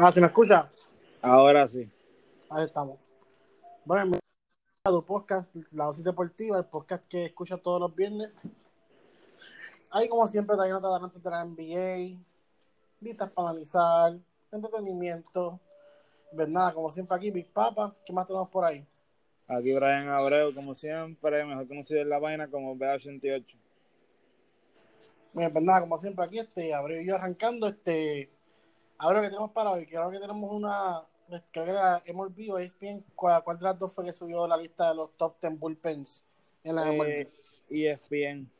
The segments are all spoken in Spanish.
Ah, ¿se me escucha? Ahora sí. Ahí estamos. Bueno, tu podcast, La Dosis Deportiva, el podcast que escuchas todos los viernes. Ahí, como siempre, también notas adelante de la NBA, listas para analizar, entretenimiento. ¿Verdad? Como siempre aquí, Big Papa. ¿Qué más tenemos por ahí? Aquí Brian Abreu, como siempre, mejor conocido en la vaina como BA88. Bien, pues nada, como siempre aquí, este, Abreu y yo arrancando, este, ahora que tenemos para hoy, creo que tenemos una, creo que era MLB o ESPN, ¿cuál, cuál de las dos fue que subió la lista de los top 10 bullpens en la MLB? Eh, ESPN.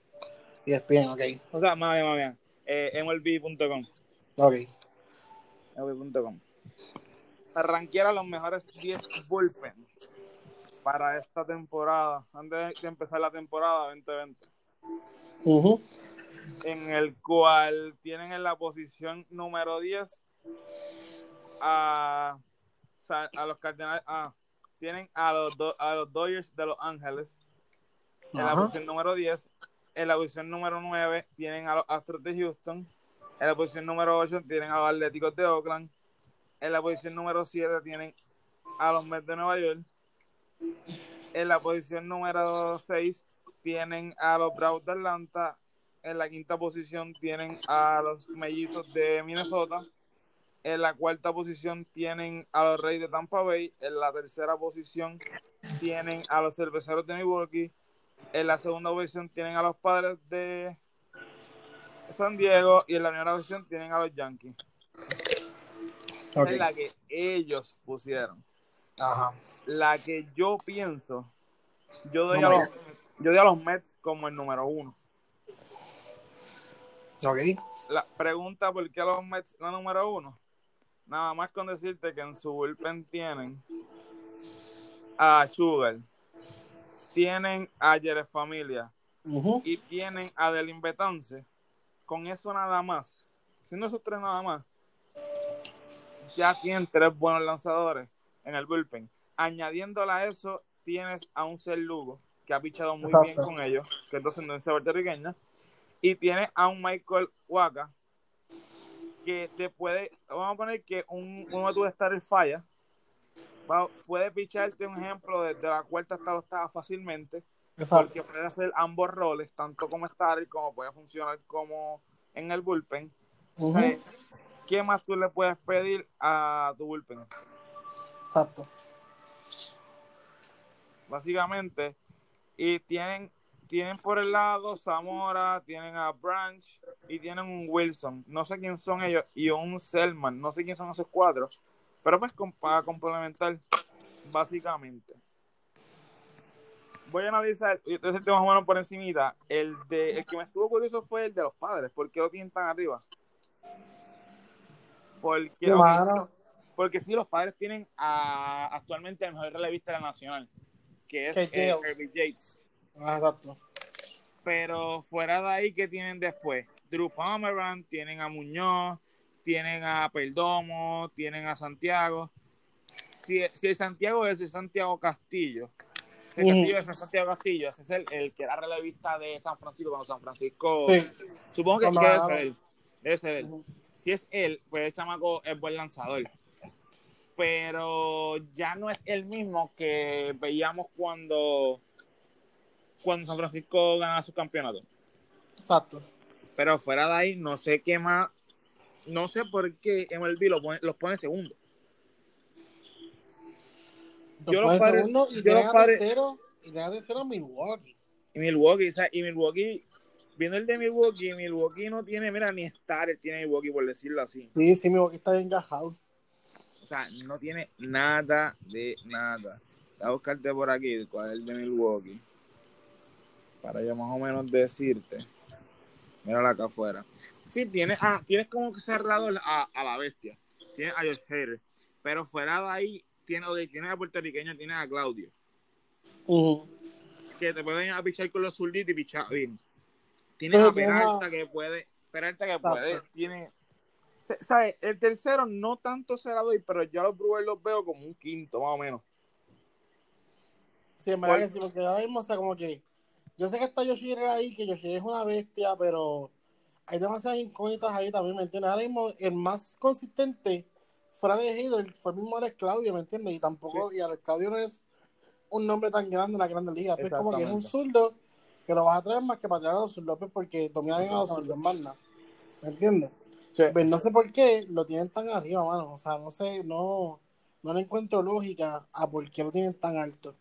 ESPN, ok. O sea, más bien, más bien. Eh, MLB.com. Ok. MLB.com. Arranquear los mejores 10 bullpen para esta temporada, antes de empezar la temporada 2020. Ujú. en el cual tienen en la posición número 10 a, a los Cardenales, ah, tienen a los, Do- a los Dodgers de Los Ángeles en la posición número 10, en la posición número 9 tienen a los Astros de Houston, en la posición número 8 tienen a los Atléticos de Oakland, en la posición número 7 tienen a los Mets de Nueva York, en la posición número 6 tienen a los Bravos de Atlanta, en la quinta posición tienen a los Mellizos de Minnesota, en la cuarta posición tienen a los Reyes de Tampa Bay, en la tercera posición tienen a los Cerveceros de Milwaukee, en la segunda posición tienen a los Padres de San Diego y en la primera posición tienen a los Yankees. Ok. Es la que ellos pusieron. Ajá. La que yo pienso, yo doy, No a los, yo doy a los Mets como el número uno. Ok. La pregunta por qué los Mets la número uno. Nada más con decirte que en su bullpen tienen a Sugar, tienen a Jerez Familia y tienen a Delin. Con eso nada más, siendo esos tres nada más, ya tienen tres buenos lanzadores en el bullpen. Añadiéndole a eso, tienes a un Ser Lugo que ha pichado muy Exacto. bien con ellos, que es de ascendencia puertorriqueña, y tienes a un Michael Waka que te puede, vamos a poner que un, uno de tus starters falla, va- puede picharte un ejemplo desde la cuarta hasta la octava fácilmente, Exacto. porque puede hacer ambos roles, tanto como starter como puede funcionar como en el bullpen. Ujú. O sea, ¿Qué más tú le puedes pedir a tu bullpen? Exacto. Básicamente, y tienen tienen por el lado Zamora, tienen a Branch y tienen un Wilson. No sé quién son ellos y un Selman. No sé quién son esos cuatro. Pero pues para complementar, básicamente. Voy a analizar, entonces más o menos por encimita. El, de, el que me estuvo curioso fue el de los padres. ¿Por qué lo tienen tan arriba? Porque, Sí, mano. porque sí, los padres tienen a, actualmente el mejor relevista de la nacional, que es Que Ah, exacto. Pero fuera de ahí, ¿qué tienen después? Drew Pomeranz, tienen a Muñoz, tienen a Perdomo, tienen a Santiago. Si, si el Santiago es el Santiago Castillo, el. Castillo es el Santiago Castillo, ese es el, el que era relevista de San Francisco cuando San Francisco. Sí. Supongo que, debe ganaron. ser él. Debe ser él. Si es él, pues el chamaco es buen lanzador. Pero ya no es el mismo que veíamos cuando, cuando San Francisco ganaba su campeonato. Exacto. Pero fuera de ahí, no sé qué más. No sé por qué MLB lo pone- los pone segundo. Yo los padres- segundo, y yo los tercero, y a tercero a Milwaukee. Y Milwaukee, o sea, y Milwaukee, viendo el de Milwaukee, Milwaukee no tiene, mira, ni estar, tiene Milwaukee, por decirlo así. Sí, sí, Milwaukee está bien gajado. O sea, no tiene nada de nada. Voy a buscarte por aquí cuál es el de Milwaukee. Para yo más o menos decirte. Mírala acá afuera. sí, tienes, ah, tienes como que cerrado a, a la bestia. Tienes a Josh Hader. Pero fuera de ahí, tienes, tienes a puertorriqueño, tienes a Claudio. Que te pueden a pichar con los zurditos y pichar bien. Tienes Pero a Peralta que puede. Peralta que puede. Tiene. ¿Sabes? El tercero no tanto se la doy, pero yo a los Brewers los veo como un quinto, más o menos. Sí, en verdad sí, porque ahora mismo, sea, como que yo sé que está Yoshiro ahí, que Yoshiro es una bestia, pero hay demasiadas incógnitas ahí también, ¿me entiendes? Ahora mismo el más consistente fuera de Hader fue el mismo Alex Claudio, ¿me entiendes? Y tampoco, y Alex Claudio no es un nombre tan grande en la Grande Liga, es como que es un zurdo que lo vas a traer más que para traer a los pues, porque domina bien a los zurdos, más nada, ¿me entiendes? Sí. Pues no sé por qué lo tienen tan arriba, mano, o sea, no sé, no, no le encuentro lógica a por qué lo tienen tan alto.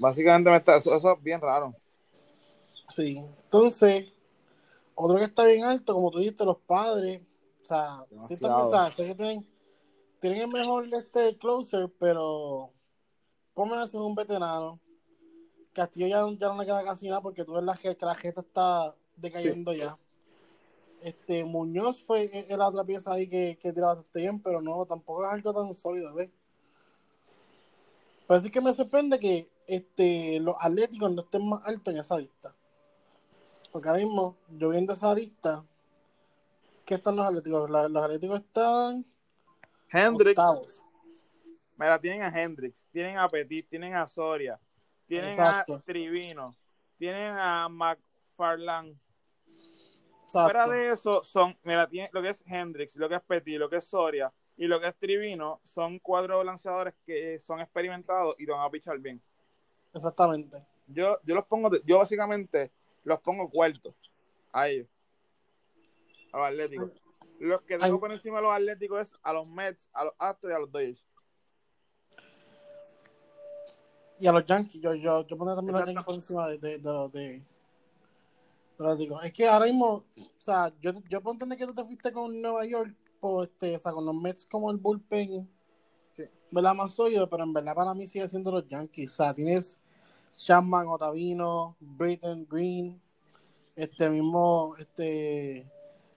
Básicamente me está, eso, eso es bien raro. Sí, entonces, otro que está bien alto, como tú dijiste, los padres, o sea, sí están que tienen, tienen el mejor este closer, pero pónganlo en un veterano. Castillo ya, ya no le queda casi nada porque tú ves la, que la jeta está decayendo ya. Este Muñoz fue la otra pieza ahí que, que tiraba bastante bien, pero no, tampoco es algo tan sólido, ¿ves? Pero sí que me sorprende que este, los atléticos no estén más altos en esa lista. Porque ahora mismo, yo viendo esa lista, ¿qué están los atléticos? La- los atléticos están Hendrix, octavos. mira, tienen a Hendrix, tienen a Petit, tienen a Soria, tienen Exacto. a Trivino, tienen a McFarland. Exacto. Fuera de eso, son, mira, tiene, lo que es Hendrix, lo que es Petit, lo que es Soria y lo que es Trivino, son cuatro lanzadores que son experimentados y van a pichar bien. Exactamente. Yo, yo los pongo, yo básicamente los pongo cuartos a ellos, a los Atléticos. Los que tengo Ay. por encima de los Atléticos es a los Mets, a los Astros y a los Dodgers. Y a los Yankees, yo, yo, yo pondría también a los. Yankees por encima de, de, de los de, Atléticos. Es que ahora mismo, o sea, yo, yo puedo entender que tú te fuiste con Nueva York, por este, o sea, con los Mets como el bullpen, Sí. ¿verdad? Más sólido, pero en verdad para mí sigue siendo los Yankees. O sea, tienes Chapman, Otavino, Britton, Green, este mismo, este,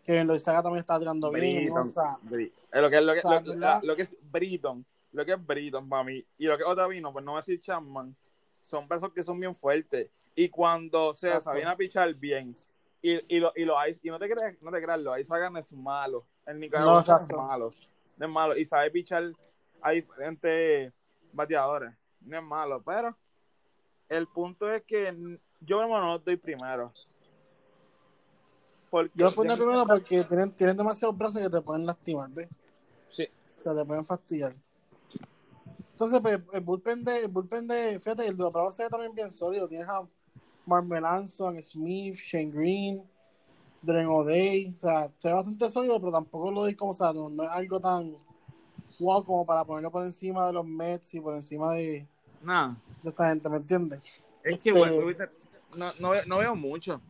Kevin Loizaga también está tirando bien. ¿no? O sea, eh, lo, que, lo, que, o sea, lo- la- lo que es Britton, lo que es Britton para mí, y lo que es Otavino, pues no voy a decir Chapman, son personas que son bien fuertes. Y cuando se sabían a pichar bien, y, y, lo, y, lo y no te creas, no te creas, lo Ice Hagan es malo. El No, Nicaragua es exacto. malo. No es malo. Y sabe pichar a diferentes bateadores. No es malo. Pero el punto es que yo no los doy primero. Porque yo lo pondría yo- primero porque tienen, tienen demasiados brazos que te pueden lastimar, ¿ves? Sí. O sea, te pueden fastidiar. Entonces, pues, el bullpen de, el bullpen de, fíjate, el de los Bravos se ve también bien sólido. Tienes a Mark Melanson, Smith, Shane Green, Dren O'Day. O sea, se ve bastante sólido, pero tampoco lo doy como, o sea, no, no es algo tan wow como para ponerlo por encima de los Mets y por encima de, Nada. de esta gente, ¿me entiendes? Es que Este- bueno, ahorita no, no, veo- no veo mucho.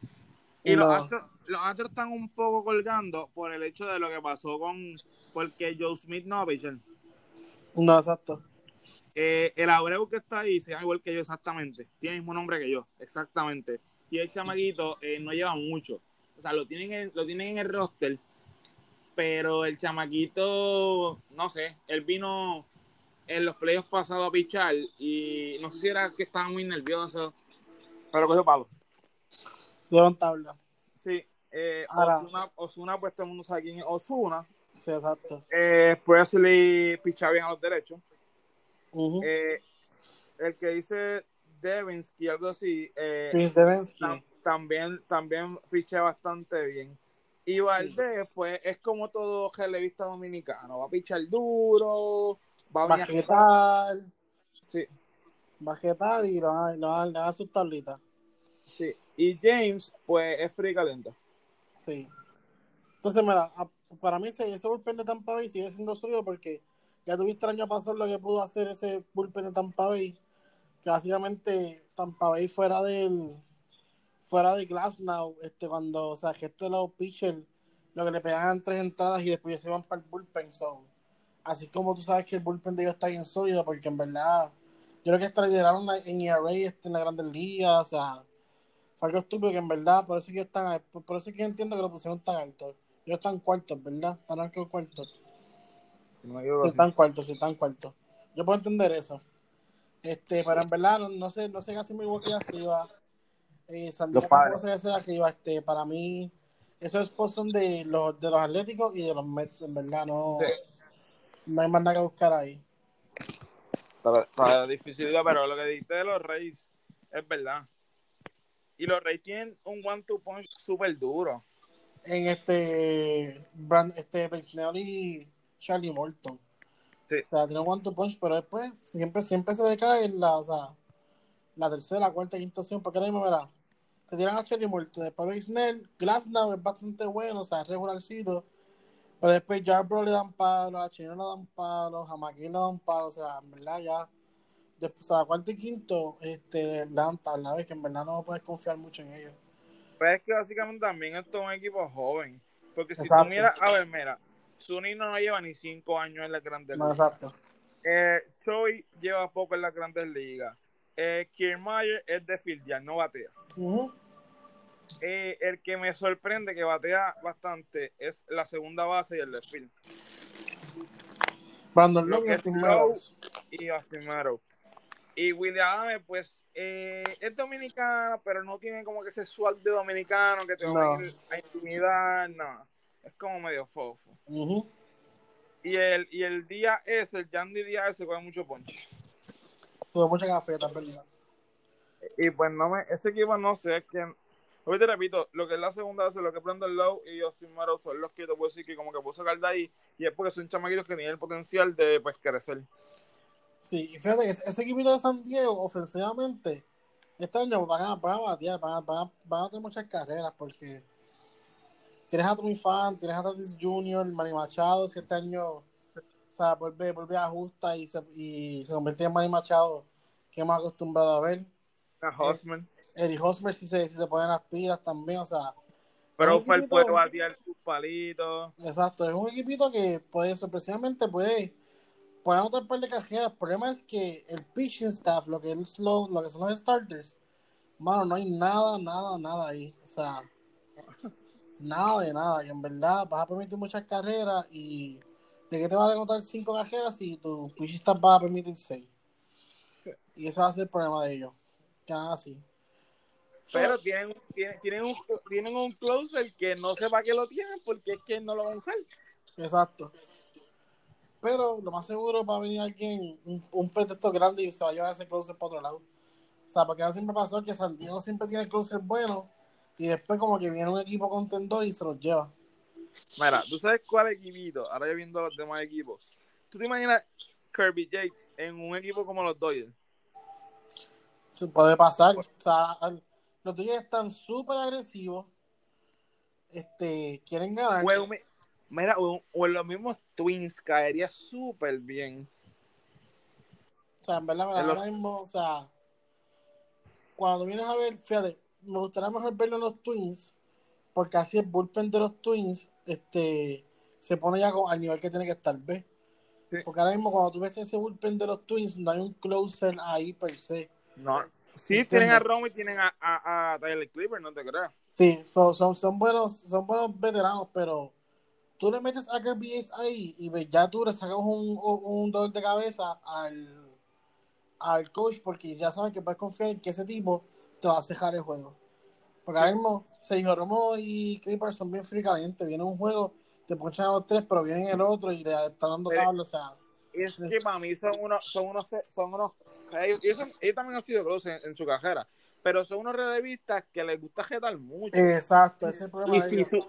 Y los. Astros, los Astros están un poco colgando por el hecho de lo que pasó con. Porque Joe Smith no pichar. No, exacto. Eh, el Abreu que está ahí se llama igual que yo exactamente. Tiene el mismo nombre que yo, exactamente. Y el chamaquito eh, no lleva mucho. O sea, lo tienen, en, lo tienen en el roster. Pero el chamaquito, no sé, él vino en los playoffs pasados a pichar y no sé si era que estaba muy nervioso. Pero cogió palo. Dieron tabla. Sí, eh, Osuna, Osuna, pues todo el mundo sabe quién es Osuna. Sí, exacto. Eh, Presley picha bien a los derechos. Eh, el que dice Devinsky, algo así, eh, Chris Devensky. tam- también, también picha bastante bien. Y Valdés, pues es como todo relevista dominicano. Va a pichar duro, va a Va a venir a- jetar, Sí, va a jetar y le van a, dar sus tablitas. sí. Y James, pues es free calenta. Sí. Entonces, mira, para mí ese, ese bullpen de Tampa Bay sigue siendo sólido porque ya tuviste el año pasado lo que pudo hacer ese bullpen de Tampa Bay, que básicamente Tampa Bay fuera del fuera de Glasnow, este, cuando, o sea, que esto de los pitchers, lo que le pegaban tres entradas y después se iban para el bullpen, so, así como tú sabes que el bullpen de ellos está bien sólido, porque en verdad, yo creo que hasta lideraron en ERA este, en la Grandes Ligas, o sea, Fue algo estúpido que en verdad, por eso es que están, por por eso es que yo entiendo que lo pusieron tan alto. Ellos están cuartos, ¿verdad? Están altos cuartos. Si no equivoco, Sí, están cuartos, sí, están cuartos. Yo puedo entender eso. Este, pero en verdad, no, no sé, no sé casi Milwaukee arriba. Eh, San Los Diego tampoco se ve arriba. Este, para mí, esos spots son de los, de los Atléticos y de los Mets, en verdad, no, Sí. no hay más nada que buscar ahí. Para, para dificilidad, pero lo que dijiste de los Reyes es verdad. Y los Reyes tienen un one-two punch súper duro. En este, Brand, este, y Charlie Morton. Sí. O sea, tiene one to punch, pero después siempre, siempre se decae en la, o sea, la tercera, la cuarta, quinta opción, porque ahora mismo, verá, se tiran a Charlie Morton, después Luis Snell, Glasnow es bastante bueno, o sea, es regularcito, pero después Jarbro le dan palos, a Chino le dan palos, a McGee le dan palos, o sea, en verdad ya, después, o sea, cuarto y quinto, este, le dan tabla, ves que en verdad no puedes confiar mucho en ellos. Pero es que básicamente también esto es un equipo joven. Porque si Exacto. tú miras, a ver, mira, Zuni no lleva ni cinco años en la Grandes No, Ligas. exacto. Eh, Choi lleva poco en la Grandes Ligas. Eh, Kiermaier es de fildear, no batea. Eh, el que me sorprende que batea bastante es la segunda base y el left field. Brandon Lo y Austin Meadows. y Austin Meadows. Y William Adams, pues, eh, es dominicano, pero no tiene como que ese swag de dominicano que te va No. a ir a intimidar, no. Es como medio fofo. Y el, y el día ese, el Yandy día ese, coge mucho ponche. Tuvo mucha gafeta, en verdad. Y pues no me, ese equipo no sé, es que, hoy te repito, lo que es la segunda base, lo que Brandon Lowe y Austin Meadows son los que te puedo decir que como que puedo sacar de ahí, y es porque son chamaquitos que tienen el potencial de, pues, crecer. Sí, y fíjate, ese, ese equipito de San Diego, ofensivamente, este año van a, van a batear, van a, van, a, van a tener muchas carreras, porque tienes a Tommy Fan, tienes a Tatis Jr., Manny Machado, si este año, o sea, vuelve, vuelve a ajusta y se, y se convierte en Manny Machado, que hemos acostumbrado a ver. A Hosman. Eric Hosmer, si se, si se ponen las pilas también, o sea, Pero fue el puede batear sus palitos. Exacto, es un equipito que puede, sorpresivamente puede, puede anotar un par de cajeras. El problema es que el pitching staff, lo que, es lo, lo que son los starters, mano, no hay nada, nada, nada ahí. O sea, nada de nada. Y en verdad vas a permitir muchas carreras y ¿de qué te van a anotar cinco cajeras si tu pitching staff va a permitir seis? Y ese va a ser el problema de ellos. Que nada así. Pero tienen, tienen, tienen, un, tienen un closer que no sé para qué lo tienen porque es que no lo van a usar. Exacto. Pero lo más seguro va a venir alguien, un, un pet de estos grandes y se va a llevar ese closer para otro lado. O sea, porque ahora siempre pasó que San Diego siempre tiene closer bueno y después como que viene un equipo contendor y se los lleva. Mira, ¿tú sabes cuál equipito? Ahora yo viendo los demás equipos. ¿Tú te imaginas Kirby Jakes en un equipo como los Dodgers? Se puede pasar. O sea, los tuyos están súper agresivos. Este, quieren ganar. En, mira, o, o en los mismos Twins caería súper bien. O sea, en verdad, lo- ahora mismo, o sea, cuando vienes a ver, fíjate, me gustaría mejor verlo en los Twins, porque así el bullpen de los Twins, este, se pone ya con- al nivel que tiene que estar, ¿ves? Sí. Porque ahora mismo cuando tú ves ese bullpen de los Twins, no hay un closer ahí per se. No. Sí, tienen a Romo y tienen a, a, a Tyler Clipper, no te creas. Sí, son, son, son buenos, son buenos veteranos, pero tú le metes a Kirby Yates ahí y ves, ya tú le sacas un, un, un dolor de cabeza al, al coach porque ya sabes que puedes confiar en que ese tipo te va a cejar el juego. Porque ahora mismo Sergio Romo y Clippers son bien caliente. Viene un juego, te ponchan a los tres, pero viene el otro y le están dando cable, o sea, Es que para mí son unos, son unos, son unos, ellos, ellos, son- ellos también han sido close en, en su carrera, pero son unos relevistas que les gusta jetar mucho. exacto, ese es el problema y, de si ellos. su,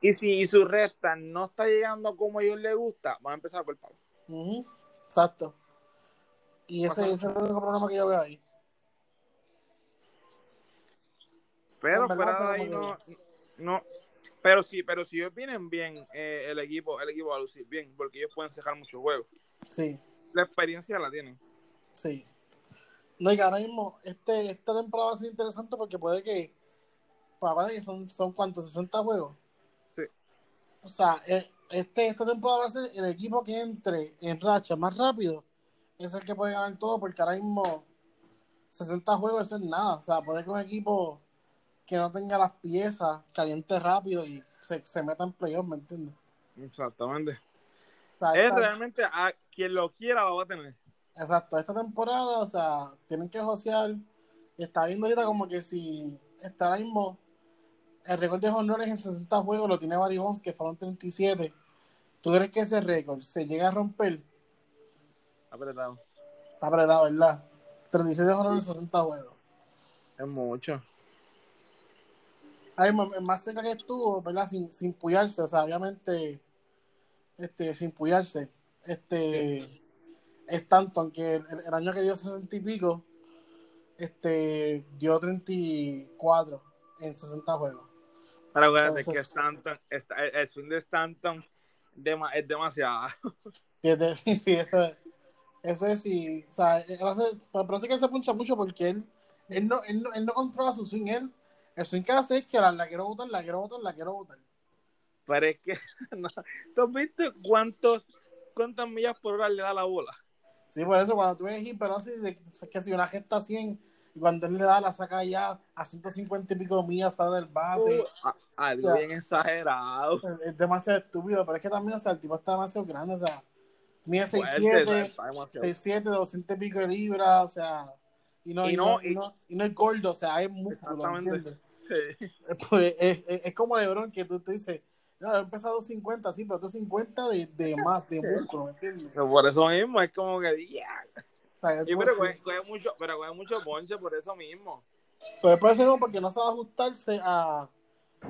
y si y su recta no está llegando como a ellos les gusta, van a empezar por el palo. Ujú, Exacto. Y ese es el único problema que yo veo ahí. Pero fuera de ahí no, no. Pero sí, pero si ellos vienen bien, eh, el equipo, el equipo va a lucir bien, porque ellos pueden cejar muchos juegos. Sí. La experiencia la tienen. Sí. No, y que ahora mismo, este, esta temporada va a ser interesante porque puede que, que son, son cuántos, 60 juegos. Sí. O sea, eh, este, esta temporada va a ser el equipo que entre en racha más rápido, es el que puede ganar todo, porque ahora mismo 60 juegos eso es nada. O sea, puede que un equipo que no tenga las piezas, caliente rápido y se, se meta en playoff, ¿me entiendes? Exactamente. O sea, Es realmente a quien lo quiera lo va a tener. Exacto, esta temporada, o sea, tienen que josear. Está viendo ahorita como que si está ahora mismo el récord de honores en 60 juegos lo tiene Barry Bonds, que fueron 37. ¿Tú crees que ese récord se llega a romper? Apretado. Está apretado, ¿verdad? 37 honores en 60 juegos. Es mucho. El más cerca que estuvo, ¿verdad? Sin, sin puyarse, o sea, obviamente, este, sin puyarse. Este, Stanton, que el, el año que dio 60 y pico, este, dio 34 en 60 juegos. Pero acuérdate Entonces- que Stanton, está- el- el swing de Stanton dema- es demasiado. Sí, sí, eso, eso es sí, o sea, él hace- pero parece que se puncha mucho porque él, él, no, él, no, él no controla su swing, él, el swing que hace es que la, la quiero botar, la quiero botar, la quiero botar. Pero es que, no, ¿tú has visto cuántos, cuántas millas por hora le da la bola? Sí, por eso cuando tú ves de es que si una gesta 100 y cuando él le da la saca ya a 150 y pico millas sale del bate, Uh, algo bien exagerado. es, es demasiado estúpido, pero es que también, o sea, el tipo está demasiado grande, o sea, mide Fuerte, 6'7", está demasiado. 6'7", 200 y pico de libras, o sea, y no, Y y no- no, y no, y no es gordo, o sea, es músculo, ¿me Exactamente. entiendes? Sí. Pues es, es, es como Lebron que tú, tú dices, no, he empezado 50, sí, pero tú 50 de, de más, de músculo, ¿me entiendes? Pero Por eso mismo es como que, yeah. O sea, es Y pero coge, coge mucho, pero coge mucho ponche por eso mismo. Pero es por eso mismo, porque no sabe ajustarse a,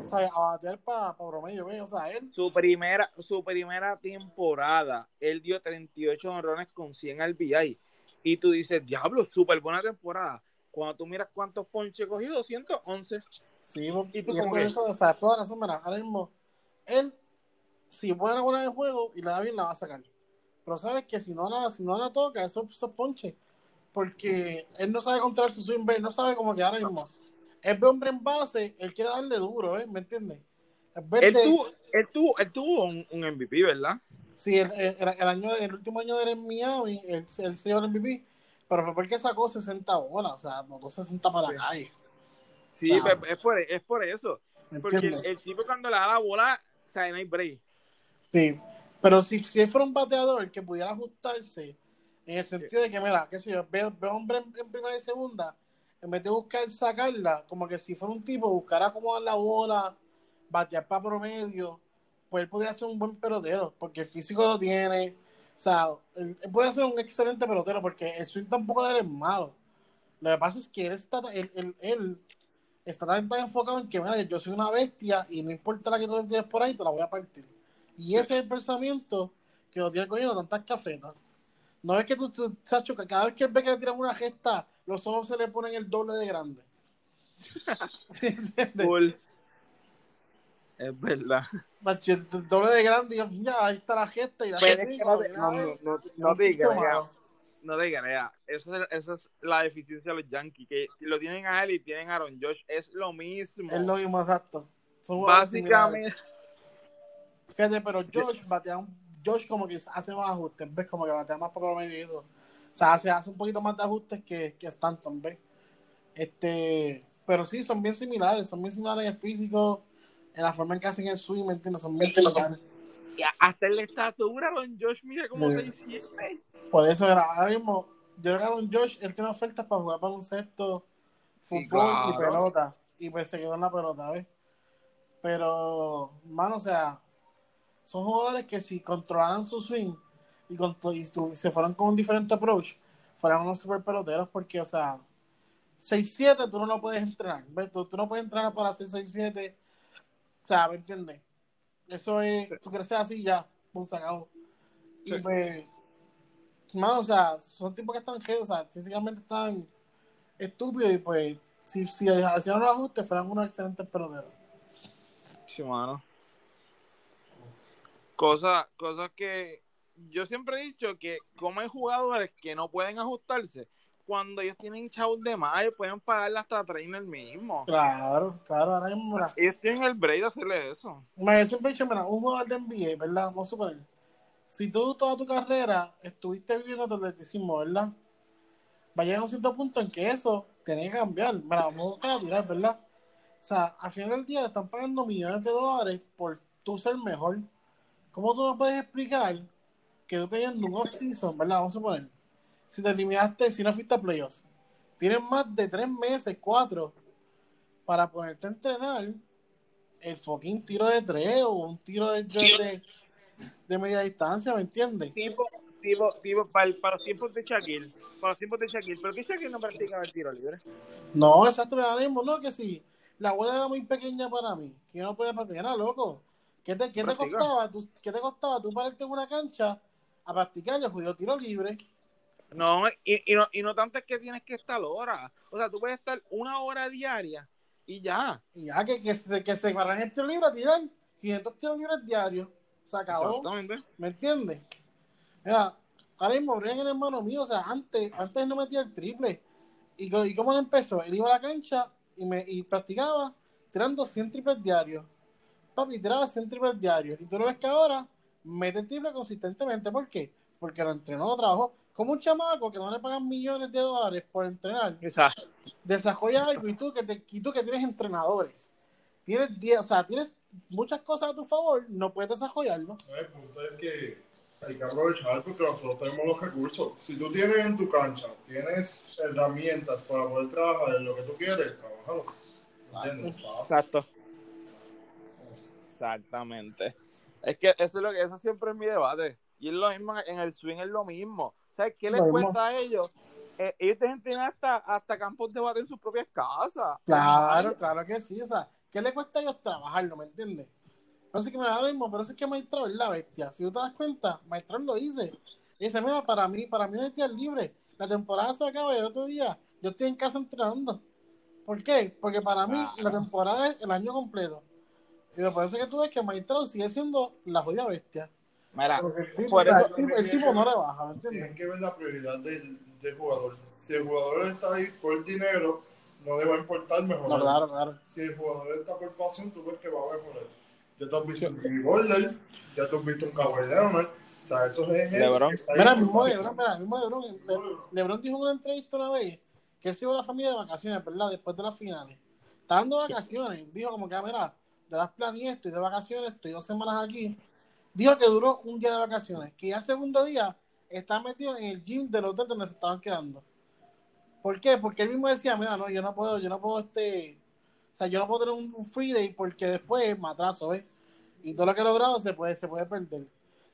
¿sabes? a batear para promedio, ¿ves? O sea, él, Su primera, su primera temporada, él dio 38 honrones con 100 RBI. Y tú dices, diablo, súper buena temporada. Cuando tú miras cuántos ponches cogió, 211. sí, porque- ¿Y tú qué? eso, o sea, la razón, mira, ahora mismo, él, si pone una buena de juego y la da bien, la va a sacar. Pero sabes que si no la, si no la toca, eso, eso es ponche. Porque él no sabe controlar su swing, él no sabe cómo que ahora mismo. Él ve hombre en base, él quiere darle duro, ¿eh? ¿Me entiendes? Él de- tuvo, él tuvo, él tuvo un, un MVP, ¿verdad? Sí, el, el, el año, el último año de él en Miami, él, él se el MVP, pero fue porque sacó 60 bolas, o sea, botó 60 para la Sí. calle. Sí, Claro. pues, es, por, es por eso. ¿Me Porque el, tipo cuando le da la bola, o sea, no hay break. Sí, pero si, si él fuera un bateador que pudiera ajustarse, en el sentido de que, mira, qué sé yo, veo, veo hombre en, en primera y segunda, en vez de buscar sacarla, como que si fuera un tipo, buscar acomodar la bola, batear para promedio, pues él podría ser un buen pelotero, porque el físico lo tiene, o sea, él, él puede ser un excelente pelotero, porque el swing tampoco de él es malo. Lo que pasa es que él está, él, él, él está tan, tan enfocado en que, mira, yo soy una bestia y no importa la que tú tienes por ahí, te la voy a partir. Y ese es el pensamiento que lo tiene cogiendo tantas cafetas. No es que tú, tú Sacho, que cada vez que él ve que le tiran una gesta, los ojos se le ponen el doble de grande. ¿Sí entiendes? Es verdad. Sacho, el doble de grande, y ya, ahí está la gesta y la es que no no, no, no, te creas. No te creas. Eso es, eso es la deficiencia de los Yankees. Que lo tienen a él y tienen a Aaron Josh. Es lo mismo. Es lo mismo, exacto. Son. Básicamente. Fíjate, pero Josh batea un, Josh como que hace más ajustes, ¿ves? Como que batea más para promedio y eso. O sea, hace, hace un poquito más de ajustes que, que Stanton, ¿ves? Este, pero sí, son bien similares, son bien similares en el físico, en la forma en que hacen el swing, ¿me entiendes? Son bien. Y hasta en la estatura, Aaron Josh, mira cómo Sí. se hicieron. Por eso, ahora mismo, yo creo que Aaron Josh, él tiene ofertas para jugar baloncesto, Sí, fútbol y claro. pelota. Y pues se quedó en la pelota, ¿ves? Pero, mano, o sea, son jugadores que si controlaran su swing y, contro- y tu- se fueran con un diferente approach, fueran unos super peloteros porque, o sea, 6-7 tú no lo puedes entrenar, ¿ves? Tú, tú no puedes entrenar para hacer 6-7, o sea, ¿me entiendes? Eso es, tú creces así ya, pues se acabó. Y pues, mano, o sea, son tipos que están, o sea, físicamente están estúpidos y pues, si, si hacían los ajustes, fueran unos excelentes peloteros. Sí, mano. Cosa, cosa que yo siempre he dicho que como hay jugadores que no pueden ajustarse, cuando ellos tienen chavos de más, pueden pagarle hasta trainer mismo. Claro, claro, ahora mismo, mira, Ellos tienen el break de hacerle eso. Yo siempre he dicho, mira, un jugador de NBA, ¿verdad? Vamos a suponer. Si tú toda tu carrera estuviste viviendo tu atleticismo, ¿verdad? Va a llegar a un cierto punto en que eso tiene que cambiar. Mira, vamos a tirar, ¿verdad? O sea, al final del día te están pagando millones de dólares por tú ser mejor. ¿Cómo tú no puedes explicar que tú teniendo un off-season, ¿verdad? Vamos a poner, si te eliminaste, si no fuiste a playoffs, tienes más de tres meses, cuatro, para ponerte a entrenar el fucking tiro de tres o un tiro de, de, de media distancia, ¿me entiendes? Tipo, tipo, tipo, para, para los tiempos de Shaquille. Para los tiempos de Shaquille. ¿Pero qué Shaquille no practicaba el tiro libre? No, exacto, me da mismo, no, que si la bola era muy pequeña para mí, que yo no podía practicar, loco. ¿Qué te, qué te Practica. costaba? tú- ¿Qué te costaba tú pararte en una cancha a practicar el jodido tiro libre? No, y, y no, y no tanto es que tienes que estar horas. O sea, tú puedes estar una hora diaria y ya. Y ya que, que se, que se tiro libre a tirar 500 tiros libres diarios. Se acabó. Exactamente. ¿Me entiendes? Mira, ahora mismo Brian el hermano mío, o sea, antes, antes no metía el triple. ¿Y, y cómo lo empezó? Él iba a la cancha y, me, y practicaba tirando 100 triples diarios. Papi, tiraba 100 triples diarios. Y tú lo ves que ahora mete el triple consistentemente. ¿Por qué? Porque lo entrenó, lo trabajó. Como un chamaco que no le pagan millones de dólares por entrenar, Exacto. desarrolla algo y tú que, te, y tú que tienes entrenadores, tienes, die- o sea, tienes muchas cosas a tu favor, no puedes desarrollarlo. No, El punto es que hay que aprovechar porque nosotros tenemos los recursos. Si tú tienes en tu cancha, tienes herramientas para poder trabajar en lo que tú quieres, trabajalo. Exacto. Exactamente. Es que eso es lo que eso siempre es mi debate. Y es lo mismo en el swing es lo mismo. ¿Sabes qué les Lo mismo. cuesta a ellos? Eh, ellos tienen hasta, hasta campos de bate en sus propias casas. Claro, claro que sí. O sea, ¿qué le cuesta a ellos trabajarlo? ¿Me entiendes? No sé que me da lo mismo, pero eso es que Maestro es la bestia. Si tú te das cuenta, Maestro lo dice. Y dice, mira, para mí, para mí no es día libre. La temporada se acaba y el otro día yo estoy en casa entrenando. ¿Por qué? Porque para mí Ah. la temporada es el año completo. Y me parece que tú ves que Maestro sigue siendo la jodida bestia. Mira, el tipo, por o sea, eso- el tipo- el tipo no le baja, que ver la prioridad del, del jugador. Si el jugador está ahí por dinero, no le va a importar mejorar. No, claro, claro. Si el jugador está por pasión, tú ves que va a mejorar. Ya tú has visto un Jimmy ya tú has visto un Kawhi Leonard. O sea, esos es LeBron. Mira, mismo. Lebron, mira, mismo Lebron, Le- Lebron dijo en una entrevista una vez que él se iba a la familia de vacaciones, ¿verdad? Después de las finales. Está dando vacaciones. Dijo como que, ah, mira, de las planeé, estoy de vacaciones, estoy dos semanas aquí. Dijo que duró un día de vacaciones, que ya el segundo día está metido en el gym del hotel donde se estaban quedando. ¿Por qué? Porque él mismo decía, mira, no, yo no puedo, yo no puedo este, o sea, yo no puedo tener un, un free day porque después me atraso, ¿ves? Y todo lo que he logrado se puede, se puede perder.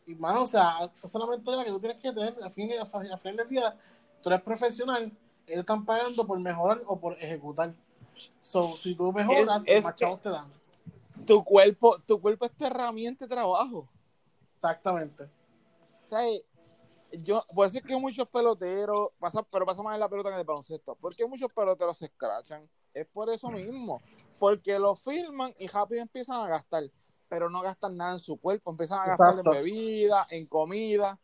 Y mano, o sea, solamente la que tú tienes que tener, al fin, al fin- final del día, tú eres profesional, ellos están pagando por mejorar o por ejecutar. So, si tú mejoras, Es- es más que- chavos te dan. tu cuerpo, tu cuerpo es tu herramienta de trabajo. Exactamente. O sea, yo, por eso es que muchos peloteros, pasa, pero pasa más en la pelota que en el baloncesto, porque muchos peloteros se escrachan. Es por eso mismo, porque lo firman y rápido empiezan a gastar, pero no gastan nada en su cuerpo, empiezan a gastar Exacto. en bebida, en comida,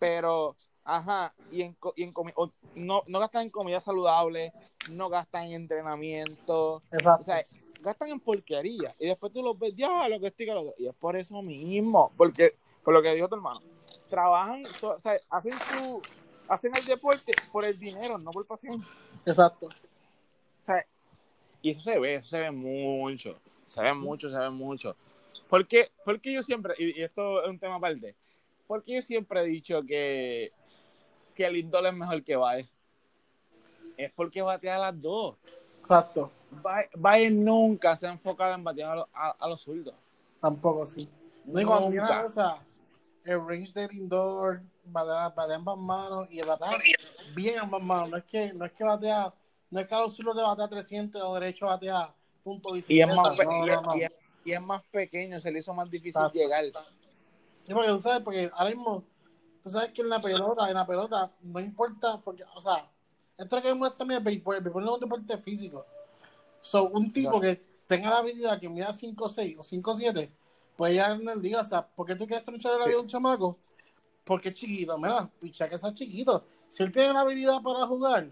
pero, ajá, y en, co- y en o- no, no gastan en comida saludable, no gastan en entrenamiento, Exacto. o sea, gastan en porquería y después tú los ves, ya, lo que estoy que lo otro". Y es por eso mismo, porque, por lo que dijo tu hermano, trabajan, o sea, hacen su, hacen el deporte por el dinero, no por pasión. Exacto. O sea, y eso se ve, eso se ve mucho, se ve mucho, se ve mucho. Porque, porque yo siempre, y, y esto es un tema aparte, porque yo siempre he dicho que, que Lindor es mejor que Baez. Es porque batea a las dos. Exacto. Baez Baez nunca se ha enfocado en batear a, los- a- a los zurdos. Tampoco sí. No, y cuando Nunca. tiene, o sea, el range del indoor, batea, batea ambas manos y batea bien ambas manos. No es que, no es que batea, no es que a los zurdos le batea 300 o derecho batea punto Y es, más no, y, no, es, no. y es- y es más pequeño, se le hizo más difícil Exacto. llegar. Sí, porque tú sabes, porque ahora mismo, tú sabes que en la pelota, en la pelota, no importa, porque, o sea, esto es lo que a mí el béisbol, el béisbol no es un deporte físico. So, un tipo que tenga la habilidad que mida 5'6 o 5'7, puede llegar en el día, o sea, ¿por qué tú quieres tronchar la vida de un chamaco? Porque es chiquito, mira, picha que sea chiquito. Si él tiene la habilidad para jugar,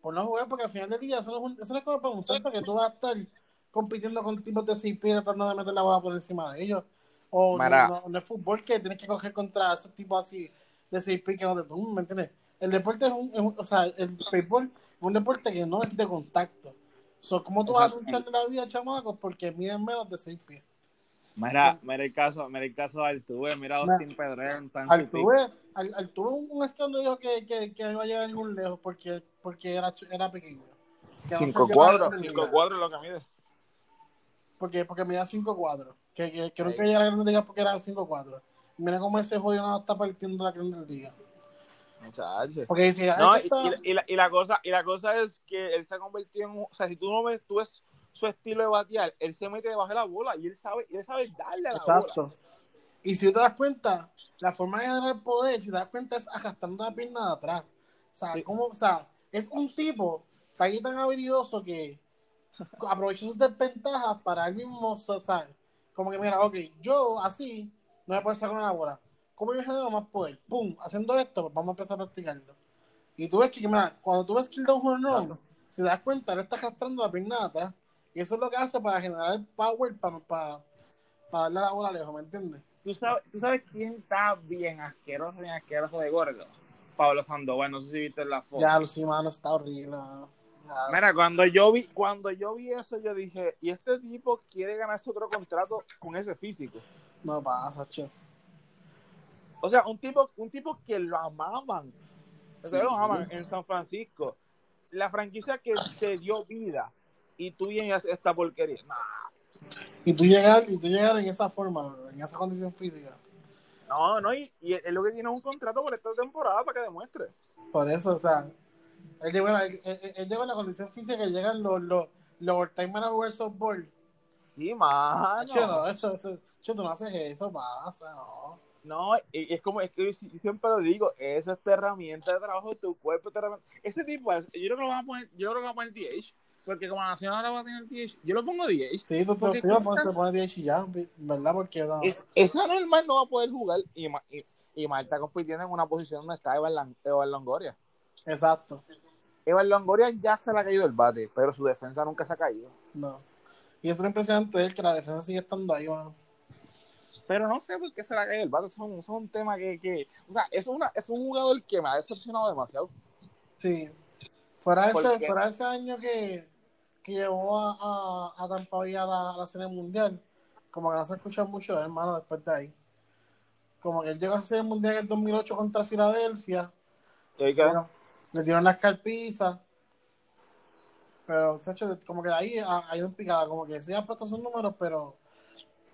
pues no jugar, porque al final del día eso no es, un- eso no es como para un salto que tú vas a estar compitiendo con tipos de 6 pies tratando de meter la bola por encima de ellos. O no, Mira. no- no es fútbol que tienes que coger contra esos tipos así de 6 pies que no te tumban, ¿me entiendes? El deporte es un, es un- o sea, el béisbol es un deporte que no es de contacto. So, ¿Cómo tú vas a luchar de la vida, chamacos? Porque miden menos de 6 pies. Mira, mira el caso, mira el caso de Altuve, mira a Austin Pedrero tan sutil. Altuve, Al- Altuve un, escándalo dijo que, que, que no iba a llegar a ningún lejos porque, porque era, era pequeño. Que no se 5-4, llevaba a la liga. 5-4 es lo que mide. Porque, porque medía 5'4". Que, que, que Ahí. nunca llegara a la Grande Liga porque era 5'4". Mira cómo ese jodido no está partiendo la Grande Liga. Muchachos. Porque dice, No, "Ay, y, que está- y- y la, y la cosa, y la cosa es que él se ha convertido en un, o sea, si tú no ves, tú ves su estilo de batear, él se mete debajo de la bola y él sabe, él sabe darle a la bola. Exacto. Y si te das cuenta, la forma de ganar el poder, si te das cuenta, es arrastrando la pierna de atrás. O sea, Sí. como, o sea, es un tipo tan y tan habilidoso que aprovecha sus desventajas para él mismo, o sea, como que mira, ok, yo así no me puedo sacar una bola. ¿Cómo yo genero más poder? ¡Pum! Haciendo esto, pues vamos a empezar a practicarlo. Y tú ves que, mira, cuando tú ves que él da un si te das cuenta, él está arrastrando la pierna de atrás. Y eso es lo que hace para generar el power para, para, para darle la bola lejos, ¿me entiendes? ¿Tú sabes, ¿Tú sabes quién está bien asqueroso, bien asqueroso de gordo? Pablo Sandoval, no sé si viste la foto. Ya, sí, mano, está horrible. mano. Ya. Mira, cuando yo vi, cuando yo vi eso, yo dije, y este tipo quiere ganarse otro contrato con ese físico. No pasa, che. O sea, un tipo, un tipo que lo amaban. O sea, Sí, lo sí. aman en San Francisco. La franquicia que te dio vida y tú vienes y haces esta porquería. Nah, Y tú llegar, y tú llegar en esa forma, en esa condición física. No, no, y, y es lo que tiene un contrato por esta temporada para que demuestre. Por eso, o sea, él llegó, él, él- él llegó en la condición física que llegan los, los, los overtimers a jugar softball. Sí, mano. Che, no, eso, eso, che, tú no haces eso, pasa, no. No, es como, es que yo si- siempre lo digo, esa es tu herramienta de trabajo de tu cuerpo. tu herramienta- Ese tipo, es- yo creo que lo van a poner, yo creo que lo van a poner DH, porque como la nacional ahora va a tener DH, yo lo pongo DH. Sí, tú tú te pones 10 y ya, ¿verdad? Porque no. Es, esa normal no va a poder jugar y, y, y Mar está compitiendo en una posición donde está Evan, Longoria. Exacto, Evan Longoria ya se le ha caído el bate, pero su defensa nunca se ha caído. no. Y eso es lo impresionante de él, que la defensa sigue estando ahí, mano. Pero no sé por qué se le ha caído el bate. Eso es un, eso es un tema que, que. O sea, es, una, es un jugador que me ha decepcionado demasiado. Sí. Fuera ¿Por ese, fuera ese año que, que llevó a, a, a Tampa Bay a la, a la Serie Mundial, como que no se escucha mucho de hermano, después de ahí. Como que él llegó a la Serie Mundial en el 2008 contra Filadelfia, Y le dieron las carpizas, pero como que de ahí ha, ido en picada, como que sí ha puesto sus números, pero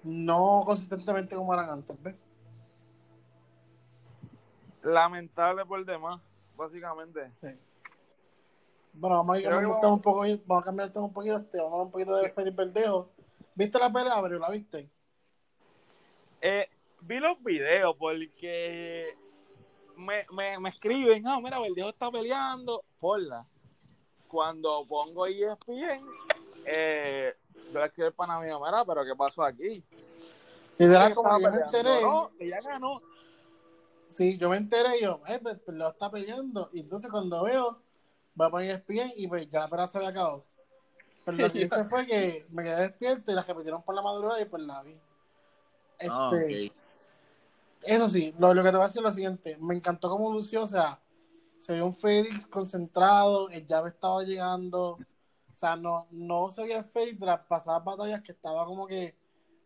no consistentemente como eran antes, ¿ves? Lamentable por demás, básicamente. Bueno, vamos a, ir, vamos a un poco, vamos a cambiar el tema un poquito, este, vamos a hablar un poquito de Felipe Verdejo. ¿Viste la pelea, Abreu? ¿La viste? Eh, vi los videos porque me, me, me escriben, ah, mira, Verdejo está peleando, porla. Cuando pongo ESPN, eh, yo le escribo al pana mío, mira, pero ¿qué pasó aquí? Literal, Que como que yo me enteré. No, ya ganó. Sí, yo me enteré y yo, eh, pues, lo está peleando. Y entonces cuando veo, va a poner ESPN y pues ya la pelea se había acabado. Pero lo que hice fue que me quedé despierto y la repitieron por la madrugada y pues la vi. Este, Ah, ok. Eso sí, lo, lo que te voy a decir es lo siguiente. Me encantó cómo lució, o sea, se vio un Félix concentrado, el llave estaba llegando. O sea, no, no se veía el Félix de las pasadas batallas que estaba como que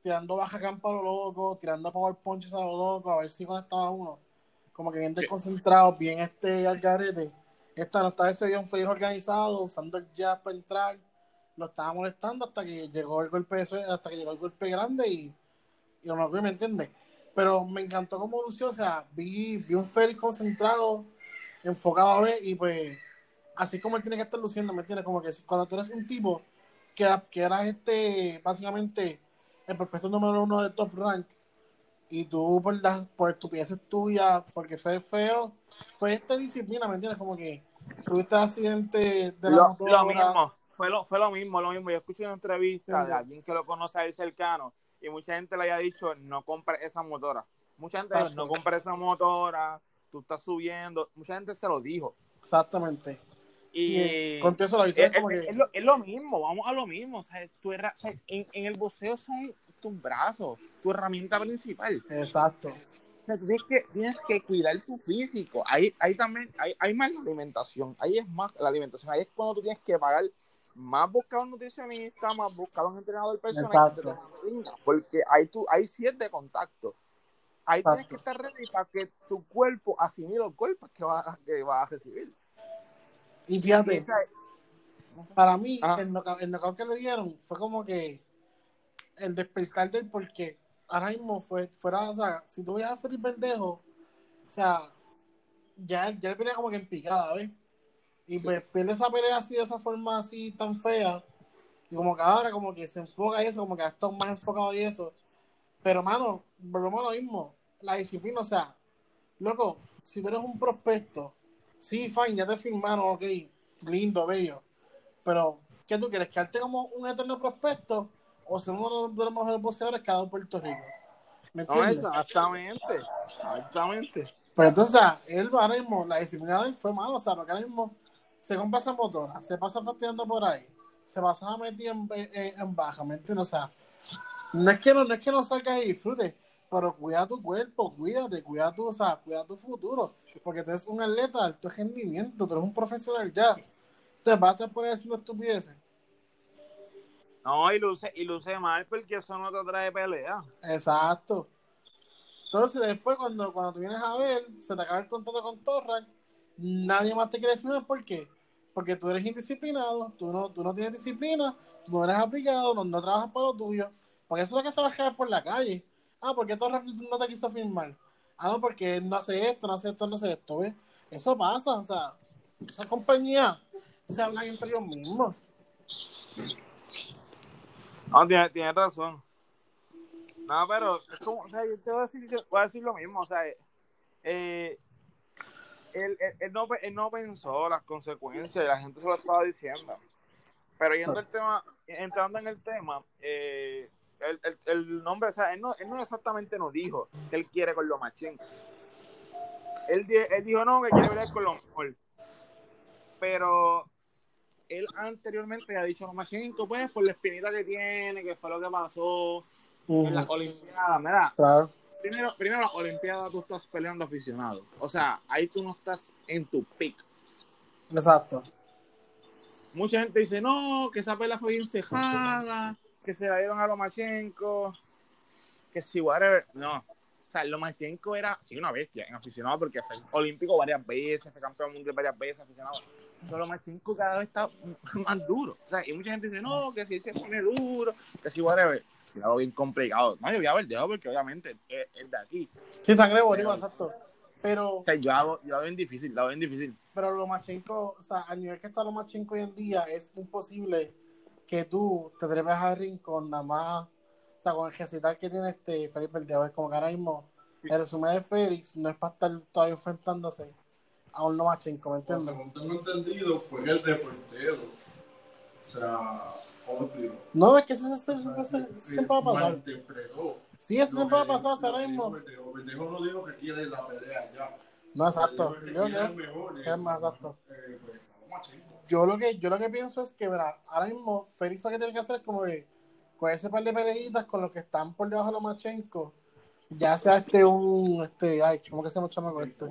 tirando baja campo a lo loco, tirando power punches a lo loco, a ver si conectaba uno. Como que bien desconcentrado, bien este al garete. Esta no esta vez se vio un Félix organizado, usando el jab para entrar. Lo estaba molestando hasta que llegó el golpe hasta que llegó el golpe grande y, y noqueó, ¿me entiendes? Pero me encantó cómo lució, o sea, vi, vi un Félix concentrado, enfocado a ver, y pues, así como él tiene que estar luciendo, ¿me entiendes? Como que cuando tú eres un tipo que, que eras este, básicamente, el prospecto número uno de top rank, y tú por las por estupideces tuyas, porque fue feo, fue esta disciplina, ¿me entiendes? Como que tuviste accidente de la Lo, motora. lo mismo, fue lo, fue lo mismo, lo mismo. Yo escuché una entrevista Sí. de alguien que lo conoce a él cercano y mucha gente le haya dicho, no compre esa motora. Mucha gente dijo, no compre esa motora, tú estás subiendo. Mucha gente se lo dijo. Exactamente. Y Y con eso lo hizo es, como es- que... es lo, es lo mismo, vamos a lo mismo. O sea, tu herra- o sea, en, en el boxeo son tus brazos, tu herramienta principal. Exacto. Sea, tienes que, tienes que cuidar tu físico. Ahí, ahí también, hay, hay más la alimentación. Ahí es más la alimentación. Ahí es cuando tú tienes que pagar más buscar un nutricionista, más buscar un entrenador personal que te porque ahí tú, ahí sí es de contacto. Ahí tienes que estar ready para que tu cuerpo asimile los golpes que vas que vas a recibir. Y fíjate, para mí, Ajá. el knockout, el knockout que le dieron fue como que el despertar del porque ahora mismo fue fuera, o sea, si tú veías a Felipe Verdejo, o sea, ya, ya él venía como que en picada, ¿ves? Y pues pierde esa pelea así, de esa forma así tan fea, y como que ahora como que se enfoca y eso, como que ha estado más enfocado y eso. Pero, mano, volvemos a lo mismo, la disciplina, o sea, loco, si tú eres un prospecto, sí, fine, ya te firmaron, ok, lindo, bello, pero, ¿qué tú quieres? ¿Quedarte como un eterno prospecto o ser uno de los mejores boxeadores que ha dado Puerto Rico? ¿Me No, exactamente. Exactamente. Pero entonces, o sea, él ahora mismo, la disciplina de él fue mala, o sea, porque ahora mismo se compra esa motora, se pasa fastidiando por ahí, se pasa metido en, en, en baja, ¿me entiendes? O sea, no es que no, no es que no salgas y disfrutes, pero cuida tu cuerpo, cuídate, cuida tu, o sea, cuida tu futuro, porque tú eres un atleta de alto rendimiento, tú eres un profesional ya. Entonces vas a estar por ahí haciendo estupideces. No, y luce, y luce mal porque eso no te trae pelea. Exacto. Entonces, después, cuando, cuando tú vienes a ver, se te acaba el contrato con Torran, nadie más te quiere firmar. ¿Por qué? Porque tú eres indisciplinado, tú no, tú no tienes disciplina, tú no eres aplicado, no, no trabajas para lo tuyo. Porque eso es lo que se va a quedar por la calle. Ah, ¿por qué Torran no te quiso firmar? Ah, no, porque no hace esto, no hace esto, no hace esto, ¿ves? Eso pasa, o sea, esa compañía se habla entre ellos mismos. No, tienes, tienes razón. No, pero es como, o sea, yo te voy a decir, lo mismo, o sea, eh, él, él- él no, él no pensó las consecuencias y la gente se lo estaba diciendo. Pero yendo el tema, entrando en el tema, eh, el, el, el nombre, o sea, él no, él no exactamente nos dijo que él quiere con Lomachenko. Él, di- él dijo no, que quiere ver con lo mejor. Pero él anteriormente ha dicho Lomachenko, pues, por la espinita que tiene, que fue lo que pasó en las Olimpiadas. Mira, Claro. primero, primero las Olimpiadas tú estás peleando aficionado. O sea, ahí tú no estás en tu pick. Exacto. Mucha gente dice, no, que esa pelea fue bien cejada, que se la dieron a Lomachenko, que si whatever. No. O sea, Lomachenko era, sí, una bestia en aficionado porque fue olímpico varias veces, fue campeón mundial varias veces, aficionado. Pero Lomachenko cada vez está más duro. O sea, y mucha gente dice, no, que si se pone duro, que si whatever. Algo bien complicado. No, yo voy a ver dejo porque obviamente es, es de aquí. Sí, sangre boricua, exacto. Pero, O sea, yo hago, yo veo bien difícil, lo veo bien difícil. pero Lomachenko, o sea, al nivel que está Lomachenko hoy en día, es imposible que tú te atreves a ring con nada más, o sea, con el recital que tiene este Félix Verdejo. Es como que ahora mismo el resumen de Félix no es para estar todavía enfrentándose a un Lomachenko, ¿me entiendes? Según tengo entendido, fue el reportero. O sea, ¿cómo te digo? No, es que eso, eso- eso- eso- siempre va a pasar. Sí, eso siempre va a pasar, ahora mismo. Verdejo. No dijo que quiere la pelea ya. No, exacto. Yo, mejor, es más exacto. eh, pues, yo lo que yo lo que pienso es que verá, ahora mismo Félix lo que tiene que hacer es como que cogerse un par de peleitas con los que están por debajo de Lomachenko ya sea este un este ay ¿cómo que se llama chamaco este?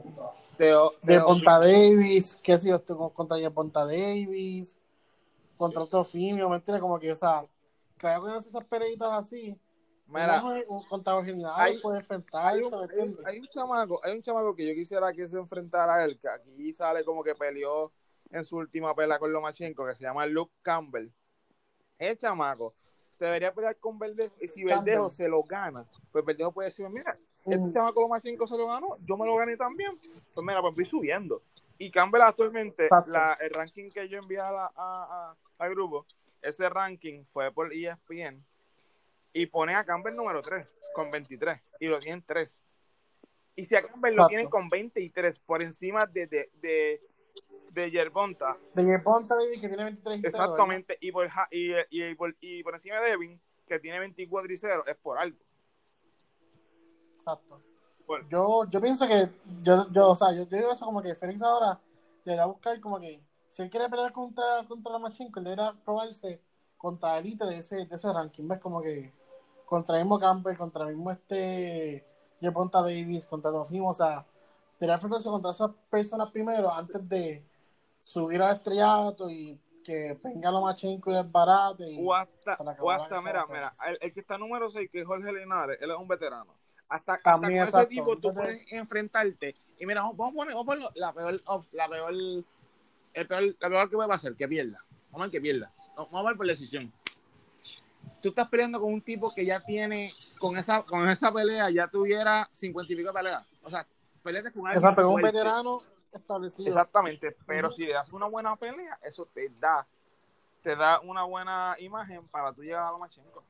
Teo, de Ponta Davis qué sé yo este, contra de Ponta Davis contra otro Fimio ¿me entiendes? como que o sea que cogiendo esas peleitas así Mira, un- contra Eugenio hay- puede enfrentarse un, ¿me hay, entiendes? hay un chamaco, hay un chamaco que yo quisiera que se enfrentara a él, que aquí sale como que peleó en su última pelea con Lomachenko, que se llama Luke Campbell. El chamaco se debería pelear con Verdejo, y si. Verdejo se lo gana, pues Verdejo puede decir, mira, este Mm. chamaco Lomachenko se lo ganó, yo me lo gané también, pues mira, pues voy subiendo. Y Campbell actualmente, la- el ranking que yo envié a la- a- a- al grupo, ese ranking fue por ESPN, y pone a Campbell número 3 con 23 y lo tienen 3. Y si a Campbell lo tienen con 23 por encima de, de, de, de Yerbonta, de Ponta Davis que tiene 23 y 0, exactamente, y por, Ja- y, y, por, y por encima de Devin, que tiene 24 y 0, es por algo. Exacto. Bueno. Yo, yo pienso que, yo, yo, o sea, yo, yo digo eso como que Félix ahora deberá buscar como que, si él quiere pelear contra, contra Lomachenko, él deberá probarse contra élite de ese, de ese ranking, ¿ves? Como que contra el mismo Campbell, contra el mismo este, Ponta Davis, contra Dofimo, o sea, deberá enfrentarse contra esas personas primero antes de subir al estrellato y que venga Lomachenko y el barate. Y O hasta, o hasta mira, mira, el, el que está número 6, que es Jorge Linares, él es un veterano. Hasta, hasta con También, ese exacto. tipo tú Entonces- puedes enfrentarte. Y mira, vamos a poner, vamos a poner la peor, op- la peor, el peor, la peor que puede pasar, que pierda. Vamos a ver que pierda. Vamos a ver por decisión. Tú estás peleando con un tipo que ya tiene, con esa, con esa pelea, ya tuviera cincuenta y pico de peleas. O sea, peleas con alguien Exacto, con un veterano establecido. Exactamente, pero si le das una buena pelea, eso te da, te da una buena imagen para tú llegar a Lomachenko.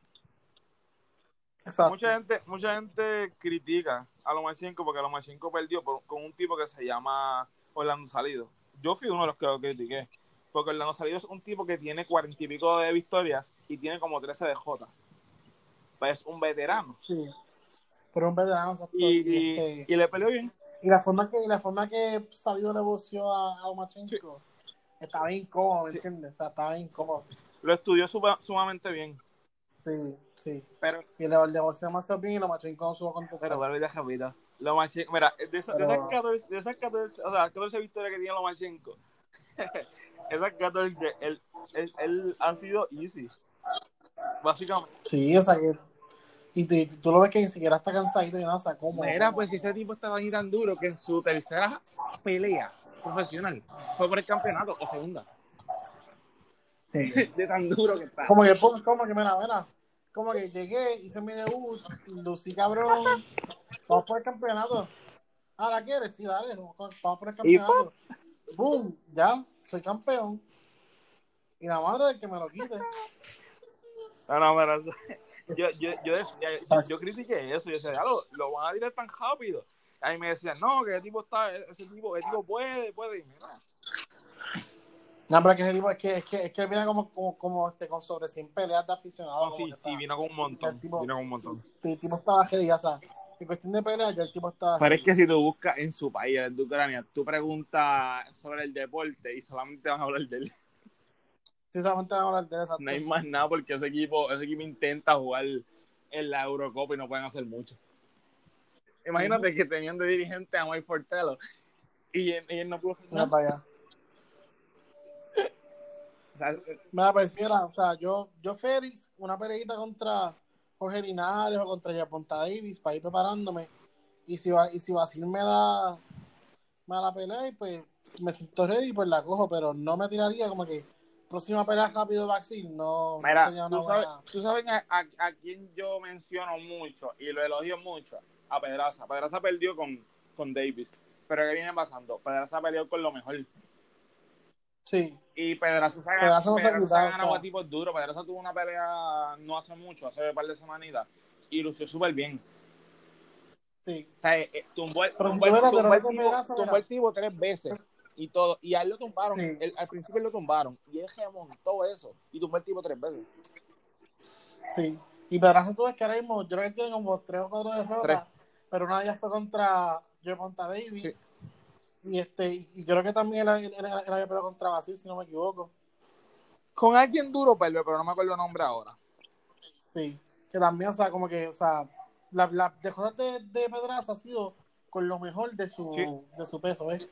Exacto. Mucha gente, mucha gente critica a Lomachenko porque Lomachenko perdió por- con un tipo que se llama Orlando Salido. Yo fui uno de los que lo critiqué. Porque Orlando Salido es un tipo que tiene cuarenta y pico de victorias y tiene como 13 de J. Pues es un veterano. Sí. Pero un veterano. Y, Y, y, este, y le peleó bien. Y la forma que, y la forma que salió de boxeo a, a Lomachenko estaba bien incómodo, ¿me Sí. entiendes? O sea, estaba bien incómodo. Lo estudió suma- sumamente bien. Sí, sí. Pero Y el, el de boxeo demasiado bien y Lomachenko no supo contestar. Pero vuelvo y te repito. Lomachenko, mira, de, esa- de esas 14, de esas 14, o sea, 14 victorias que tiene Lomachenko, esas 14, él, él, él han sido easy. Básicamente. Sí, o sea que. Y tú, lo ves que ni siquiera está cansadito y nada, ¿cómo? Mira, pues si ese tipo estaba ahí tan duro que en su tercera pelea profesional fue por el campeonato o segunda. Sí. De tan duro que está. Como que, como que, mira, mira. Como que llegué, hice mi debut, lucí cabrón. Vamos por el campeonato. Ah, ¿la quieres? Sí, dale, vamos por el campeonato. ¡Boom! Ya, soy campeón. Y la madre del que me lo quite. No, no, pero eso- yo, yo, yo, decía, yo, yo critiqué eso. Yo decía, ya lo, lo van a tirar tan rápido. Ahí me decían, no, que el tipo está, ese tipo, el tipo puede, puede. Y mira, No, pero es que ese tipo es que, es que, es que él viene como, como, como este, con sobre 100 peleas de aficionados. No, sí, sí, vino con un montón. el tipo- Vino con un montón. El tipo estaba heavy, o sea, en cuestión de peleas, ya el tipo estaba. Pero es que si tú buscas en su país, en Ucrania, tú preguntas sobre el deporte y solamente van a hablar de él. Sí, solamente van a hablar de él, exacto. No hay más nada porque ese equipo, ese equipo intenta jugar en la Eurocopa y no pueden hacer mucho. Imagínate que tenían de dirigente a Mike Fortello y él, y él no pudo nada. para allá. O sea, Me pareciera, o sea, yo, yo Félix, una peleita contra Jorge Linares o contra Yaponta Davis para ir preparándome. Y si va, y si Basil me da, me da la pelea, y pues me siento ready, pues la cojo, pero no me tiraría como que próxima pelea rápido Basil, no, no Mira, una tú sabes, buena. tú sabes a, a, a quién yo menciono mucho y lo elogio mucho, a Pedraza. Pedraza perdió con, con Davis. Pero ¿qué viene pasando? Pedraza peleó con lo mejor. Sí, Y Pedraza se ha Pedraza no se Pedraza sea. a tipos duros. Pedraza tuvo una pelea no hace mucho, hace un par de semanitas, y lució súper bien. sí. O sea, eh, eh, tumbó, el- tumbó el- tumbó Pedraza, tumbó el tipo tres veces y todo. Y a él lo tumbaron. Sí. Él- al principio lo tumbaron. Y él remontó eso. Y tumbó el tipo tres veces. Sí. Y Pedraza tú ves que ahora mismo, yo creo que tiene como tres o cuatro derrotas, Tres. pero una de ellas fue contra Yaponta Davis. Sí. Y este, y creo que también él, él- él- él había peleado contra Basil, si no me equivoco. Con alguien duro, pero, pero no me acuerdo el nombre ahora. Sí. Que también, o sea, como que, o sea, la, la de cosas de, de Pedraza ha sido con lo mejor de su, Sí. de su peso, ¿ves?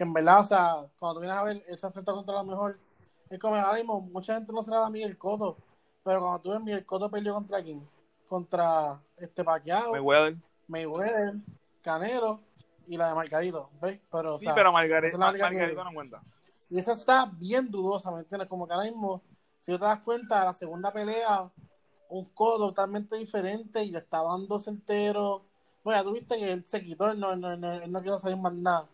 Que en verdad, o sea, cuando tú vienes a ver esa enfrenta contra lo mejor, es como ahora mismo, mucha gente no se da a Miguel Cotto, pero cuando tú ves Miguel Cotto perdió contra quién? Contra este Pacquiao, Mayweather. Mayweather, Canelo y la de Margarito, ¿ves? Pero, o Sí, sea, pero es la única que- Margarita no cuenta. y esa está bien dudosa, ¿me entiendes? Como que ahora mismo, si tú te das cuenta, la segunda pelea, un codo totalmente diferente y le está dando certero. Bueno, ya tuviste que él se quitó, él no, él no, él no, él no quiso salir más nada.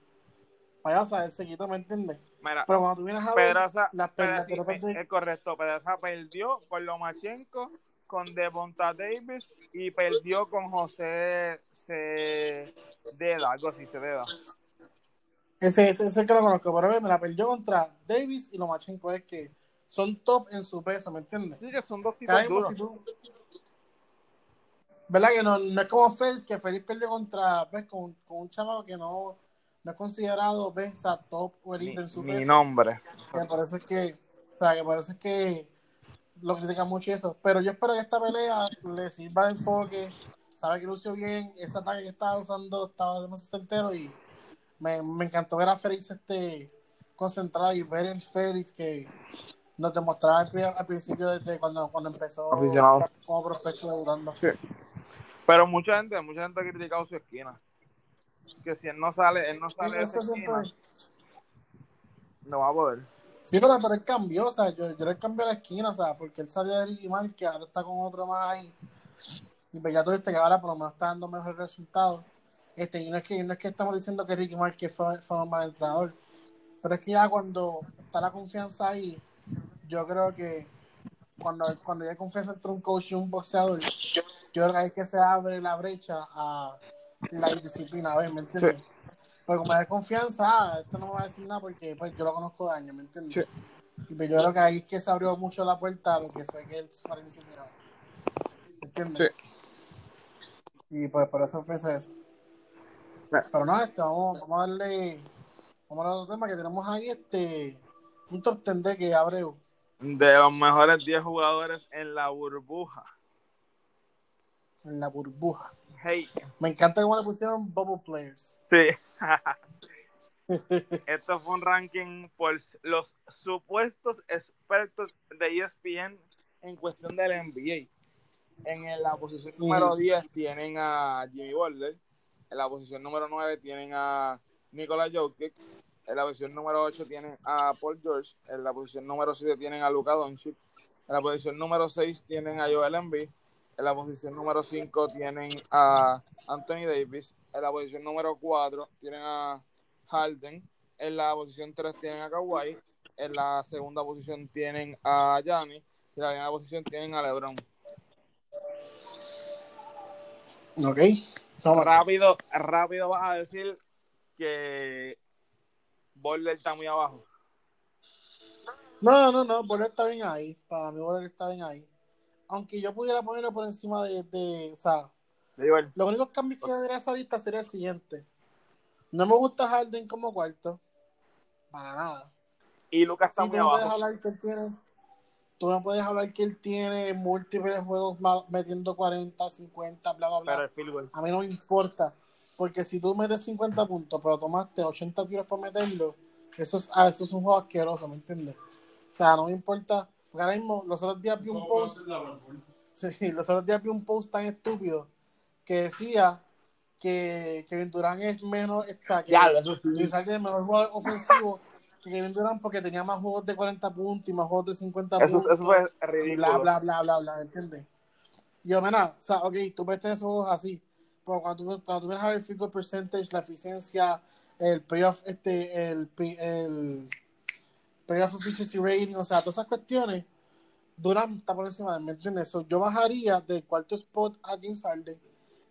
Payasa, él se ¿me entiendes? Mira, Pero cuando tú vienes a ver Pedraza, las Pedraza- sí, de repente- es correcto. Pedraza perdió con Lomachenko, con Devonta Davis y perdió con José Cededa, algo así, Cededa. ese, ese, ese que lo conozco, pero me la perdió contra Davis y Lomachenko, es que son top en su peso, ¿me entiendes? Sí, que son dos tipos duros. si tú- ¿Verdad que no, no es como Félix, que Félix perdió contra, ves, con, con un chamaco que no, no es considerado, sea, top o elite en su Mi, peso? mi nombre. Eso es que, o sea, que por eso es que lo critican mucho eso. Pero yo espero que esta pelea le sirva de enfoque, sabe que lució bien, ese ataque que estaba usando estaba demasiado certero y me, me encantó ver a Félix este concentrada y ver el Félix que nos demostraba al, pri- al principio desde cuando, cuando empezó Aficionado. como prospecto de Durando. Sí. Pero mucha gente, mucha gente ha criticado su esquina. Que si él no sale, él no sale de esa Eso esquina, siempre- no va a poder. Sí, pero, pero él cambió, o sea, yo, yo le cambié la esquina, o sea, porque él salió de Ricky que ahora está con otro más ahí. Y pues ya tú viste que ahora por lo menos está dando mejores resultados. Este, y no es que, no es que estamos diciendo que Ricky Martin fue, fue un mal entrenador, pero es que ya cuando está la confianza ahí, yo creo que cuando, cuando hay confianza entre un coach y un boxeador, yo creo que ahí es que se abre la brecha a la indisciplina, a ver, ¿me entiendes? Porque como hay confianza, ah, esto no me va a decir nada porque pues, yo lo conozco de años, ¿me entiendes? Sí. Y pues yo creo que ahí es que se abrió mucho la puerta a lo que fue que él fuera indisciplinado. ¿Me entiendes? Y pues por eso pensé eso. Pero no, este, vamos, vamos a darle, vamos a otro tema que tenemos ahí, este, un top 10 de que Abreu. De los mejores 10 jugadores en la burbuja. en la burbuja. Hey, Me encanta cómo le pusieron Bubble Players. sí. Esto fue un ranking por los supuestos expertos de ESPN en cuestión del NBA. En la posición número 10 tienen a Jimmy Butler. En la posición número 9 tienen a Nikola Jokic. En la posición número 8 tienen a Paul George. En la posición número 7 tienen a Luka Doncic. En la posición número 6 tienen a Joel Embiid. En la posición número 5 tienen a Anthony Davis. En la posición número 4 tienen a Harden. En la posición 3 tienen a Kawhi. En la segunda posición tienen a Giannis. Y en la primera posición tienen a LeBron. Ok. Vamos. Rápido, rápido vas a decir que Butler está muy abajo. No, no, no, Borler está bien ahí. Para mí Borler está bien ahí. Aunque yo pudiera ponerlo por encima de, de o sea, únicos cambios que yo diría a esa lista sería el siguiente. No me gusta Harden como cuarto. Para nada. Y Lucas está Sí, muy tú me puedes hablar que él tiene, tú me puedes hablar que él tiene múltiples juegos metiendo 40, 50, bla, bla, bla. Pero. A mí no me importa. Porque si tú metes 50 puntos, pero tomaste 80 tiros para meterlo, eso es, ah, eso es un juego asqueroso, ¿me entiendes? O sea, no me importa. Porque ahora mismo, los otros días vi un ¿Cómo post, sí, los otros días vi un post tan estúpido que decía que Kevin Durant es menos, o sea, que Ya, eso sí. Es mejor jugador ofensivo que Kevin Durant porque tenía más juegos de 40 puntos y más juegos de 50 Eso, puntos eso fue bla, ridículo. bla, bla, bla, bla, ¿me entiendes? Yo, mira, o sea, ok, tú ves tener esos juegos así, pero cuando tú, cuando tú vienes a ver el field goal percentage, la eficiencia, el playoff, este, el, el playoff efficiency rating, o sea, todas esas cuestiones, Durant está por encima de, ¿me entiendes? So, yo bajaría del cuarto spot a James Harden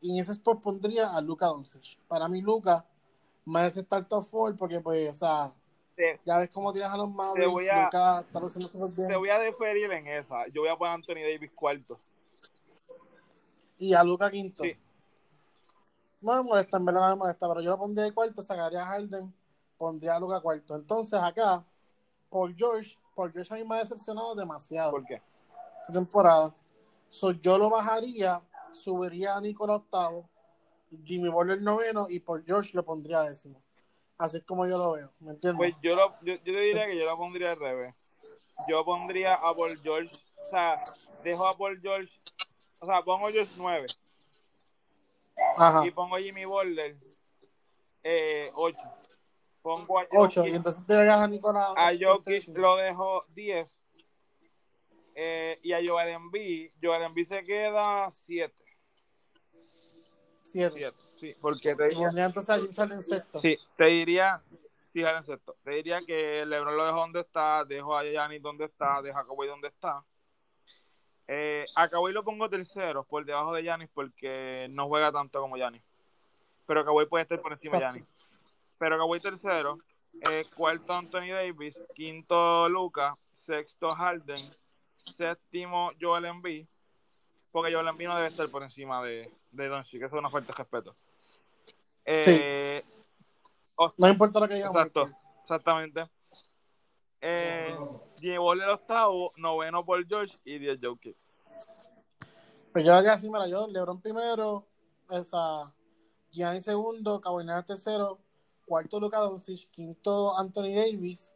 y en ese spot pondría a Luka Doncic. Para mí, Luka merece estar top four porque, pues, o sea, ya ves cómo tiras a los Mavericks, voy a- Luka está haciendo súper bien. te voy a deferir en esa. Yo voy a poner a Anthony Davis cuarto. y a Luca Quinto. Sí. No me molesta, en verdad no me molesta, pero yo lo pondría de cuarto, sacaría a Harden, pondría a Luca cuarto. Entonces acá, Paul George, Paul George a mí me ha decepcionado demasiado ¿Por qué? esta temporada. So, yo lo bajaría, subiría a Nicola octavo, Jimmy Butler noveno y Paul George lo pondría décimo. Así es como yo lo veo, ¿me entiendes? Pues yo, lo, yo, yo te diría que yo lo pondría al revés. Yo pondría a Paul George, o sea, dejo a Paul George, o sea, pongo George 9 Ajá, y pongo a Jimmy Butler eh, 8. Pongo a ocho, Jokic, y entonces te llegas a Nicola. a Jokic décimo. lo dejo 10 eh, y a Joel Embiid, Joel Embiid se queda 7. Siete. Sí, porque te Y pondría entonces a James Harden sexto. Sí, te diría, fíjate en esto, te diría que LeBron lo dejo donde está, dejo a Giannis donde está, dejo a Kawhi donde está. Eh, a Kawhi lo pongo tercero por debajo de Giannis porque no juega tanto como Giannis. Pero Kawhi puede estar por encima de Exacto. Pero Kawhi tercero, eh, cuarto Anthony Davis, quinto Luca, sexto Harden, séptimo Joel Embiid, porque Joel Embiid no debe estar por encima de, de Doncic, que eso es una falta de respeto. Eh, No importa lo que digamos. Exacto, exactamente. Eh, llevó el octavo, noveno por George y 10 Jokic. Pero yo haría así, mira, yo, LeBron primero, esa, Gianni segundo, Leonard tercero, cuarto Luka Doncic, quinto Anthony Davis,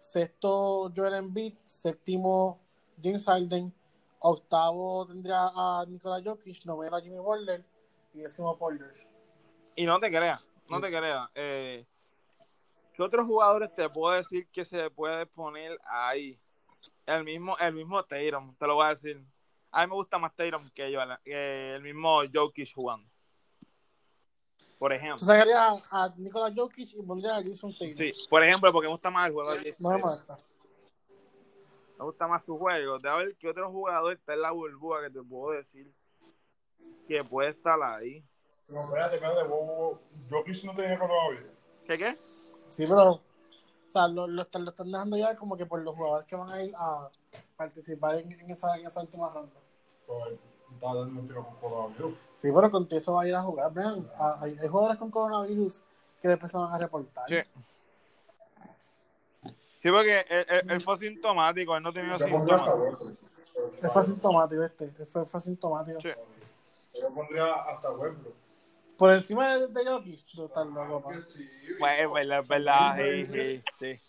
sexto Joel Embiid, séptimo James Harden, octavo tendría a Nikola Jokic, noveno a Jimmy Butler y décimo George. Y no te creas, no te creas. Eh, ¿Qué otros jugadores te puedo decir que se puede poner ahí? El mismo, el mismo Tatum, te lo voy a decir. A mí me gusta más Tatum que yo, el mismo Jokic jugando. Por ejemplo. Tú sacarías a, a Nikola Jokic y pondrías a Jason Tatum. Sí, por ejemplo, porque me gusta más el juego de Jason No me gusta más su juego. De a ver qué otro jugador está en la burbuja que te puedo decir que puede estar ahí. No, espérate, espérate. Jokic no tenía coronavirus. ¿Qué qué? Sí, pero. O sea, lo, lo, están, lo están dejando ya como que por los jugadores que van a ir a participar en, en esa, en esa última ronda. Pues, está dando un tiro con coronavirus. Sí, pero con eso va a ir a jugar. Vean, hay, hay jugadores con coronavirus que después se van a reportar. Sí. Sí, porque él, él- él fue asintomático, él no tenía síntomas. Es fue asintomático este. Él fue, fue asintomático. Sí. Yo pondría hasta Westbrook. Por encima de, de Jokic, tú estás loco, pa. Pues es verdad, es verdad, sí, sí, sí.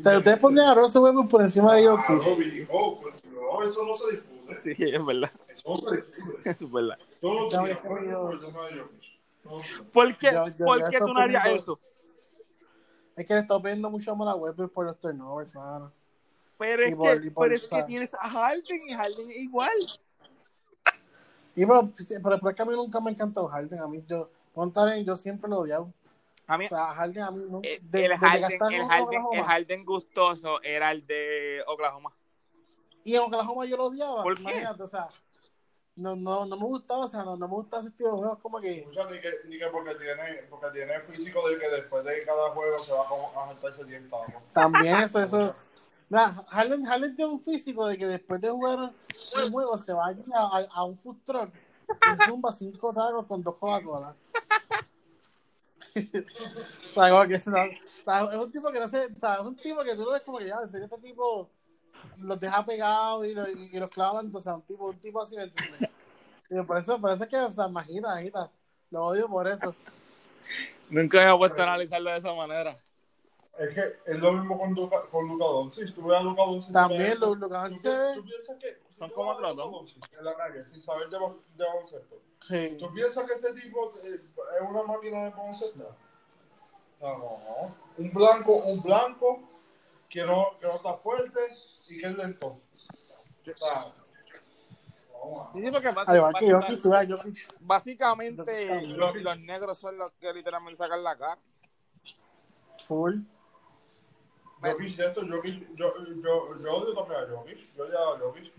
O sea, ustedes pondrían a Russell Westbrook por encima de Claro, Jokic. pero no, eso no se discute. Sí, es verdad, Discute. eso es verdad. Todos los días, por he encima de Jokic. Todos los días. ¿Por qué, Yo- yo ¿por ya qué estoy tú no harías eso? Es que le está pidiendo mucho amor a Westbrook por los turnovers, mano. Pero es, por- que, por- pero es que tienes a Harden y Harden es igual. Y pero, pero, pero es que a mí nunca me encantó Harden. A mí, yo, Montaren, yo siempre lo odiaba. A mí, O sea, Harden a mí no. eh, de- el, Harden, el, Harden, el Harden gustoso era el de Oklahoma. Y en Oklahoma yo lo odiaba. ¿Por qué? o sea, no, no, no me gustaba, o sea, no, no me gustaba ese estilo de juegos como que. Escucha, ni que, ni que porque tiene, porque tiene físico de que después de cada juego se va como a saltarse 10 tacos. También eso, eso. Mira, Harden, Harden tiene un físico de que después de jugar un juego se va a, ir a, a un food truck y zumba cinco tacos con dos Coca-Cola. o sea, como que, o sea, es un tipo que no sé, o sea, es un tipo que tú lo ves como que ya, en serio, este tipo los deja pegados y, los- y, y los clavan, o sea, un tipo, un tipo así, ¿me entiendes? Y por eso, por eso es que, o sea, imagina, imagina, lo odio por eso. Nunca he puesto a analizarlo de esa manera. Es que es lo mismo con Luca, con Luca Doncic. Tú ves a Luca Doncic. También lo- Luka Doncic tú- se ve- Tú piensas que. Son como ves a otros Luka dos. Doncic En la calle, sin saber de, de baloncesto. Sí. ¿Tú piensas que este tipo eh, es una máquina de baloncesto? No, no. Un blanco, un blanco que no, que no está fuerte y que es lento. Vamos a- Sí, porque yo, yo, básicamente los, los negros son los que literalmente sacan la cara. full. Jokic esto, Jokic, yo, yo, yo odio también a Jokic. Yo odiaba a Jokic.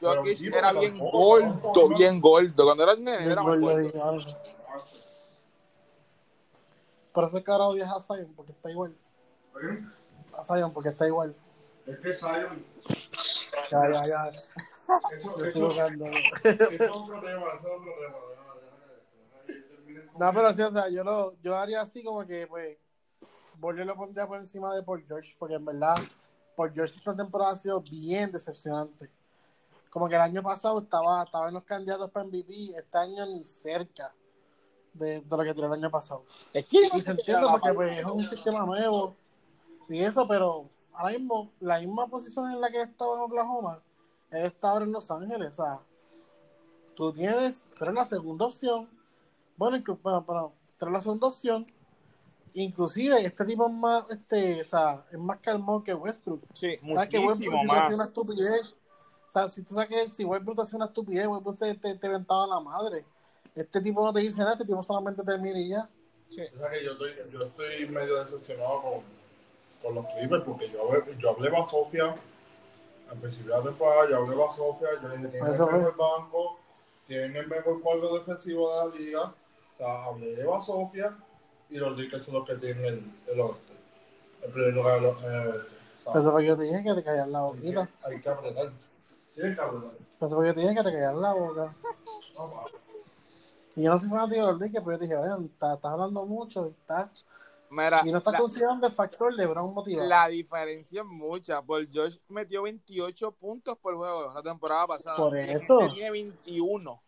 Jokic era bien gordo, bien gordo. Cuando era nene era más Yo- yo- gordo. yo- Por eso es que ahora odias a Zion, porque está igual. ¿Eh? A Zion, porque está igual. Es que Zion, Ya, ya, ya. eso, eso, eso es otro tema, eso es otro tema. No, pero sí, o sea, yo, lo, yo haría así como que, pues, Bolio lo pondría por encima de Paul George, porque en verdad, Paul George esta temporada ha sido bien decepcionante. Como que el año pasado estaba, estaba en los candidatos para MVP, este año ni cerca de, de lo que tiró el año pasado. Es que Y se entiende porque pues, es un sistema nuevo y eso, pero ahora mismo la misma posición en la que estaba en Oklahoma, él está ahora en Los Ángeles. O sea, tú tienes, tú eres la segunda opción. Bueno, bueno, pero tú eres la segunda opción. Inclusive este tipo es más, este, o sea, es más calmado que Westbrook. sí, ¿Sabes que Westbrook te hace más. una estupidez? O sea, si tú sabes que si Westbrook te hace una estupidez, Westbrook te, te, te ventaba la madre. Este tipo no te dice nada, este tipo solamente te mira y ya. O sea que yo estoy, yo estoy medio decepcionado con, con los Clippers porque yo, hablé- yo hablé a Sofía al principio de la temporada, yo hablé a Sofía, yo dije, tienen el mejor banco, tienen el mejor cuadro defensivo de la liga. O sea, hablé de Sofía y los Lakers son los que tienen el, el oeste. El primer lugar en el oeste. Fue que yo te dije que te callas la boquita. hay que apretar. Tienen que apretar. Fue que yo te dije que te callas la boca. A- Y yo no soy fanático de los Lakers, pero yo te dije, "Oye, estás, estás hablando mucho y, estás, Mira, y no estás la, considerando el factor LeBron motivado. la diferencia es mucha. Paul George metió 28 puntos por juego la temporada pasada. Por eso. Este tiene 21.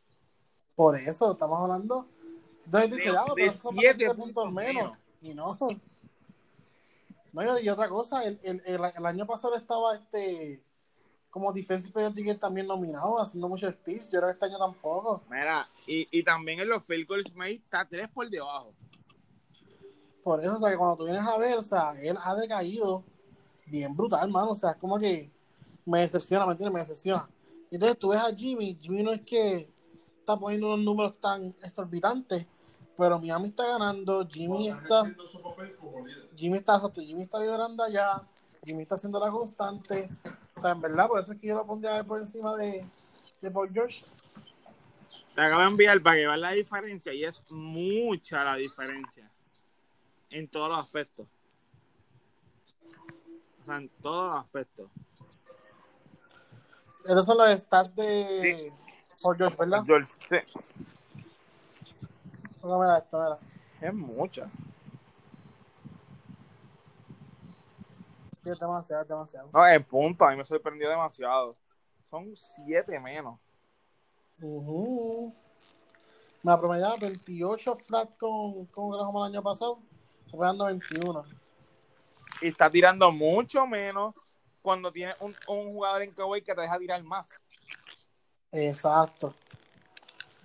Por eso estamos hablando. Entonces dice, De- ah, pero son siete bastantes puntos puntos menos. Y no. No, y, y otra cosa, el, el, el, el año pasado estaba este como Defensive Player también nominado, haciendo muchos steals. Yo creo que este año tampoco. Mira, y, y también en los field goals made está tres por debajo. Por eso, o sea, que cuando tú vienes a ver, o sea, él ha decaído bien brutal, mano. O sea, es como que me decepciona, ¿me entiendes? Me decepciona. Y entonces tú ves a Jimmy, Jimmy no es que está poniendo unos números tan exorbitantes, pero Miami está ganando, Jimmy está, haciendo su papel como líder. Jimmy está, Jimmy está liderando allá, Jimmy está haciendo la constante. O sea, en verdad, por eso es que yo lo pondría por encima de, de Paul George. Te acabo de enviar para que veas la diferencia y es mucha la diferencia en todos los aspectos. O sea, en todos los aspectos. Esos son los stats de Paul George, ¿verdad? George, sí, Vamos a ver esto, mira. es mucha. Sí, es demasiado, es demasiado. No, en punto, a mí me sorprendió demasiado. Son siete menos. Uh Me promediaba 28 flat con, con el año pasado. Está pegando 21. Y está tirando mucho menos cuando tiene un, un jugador en Kawhi que te deja tirar más. Exacto.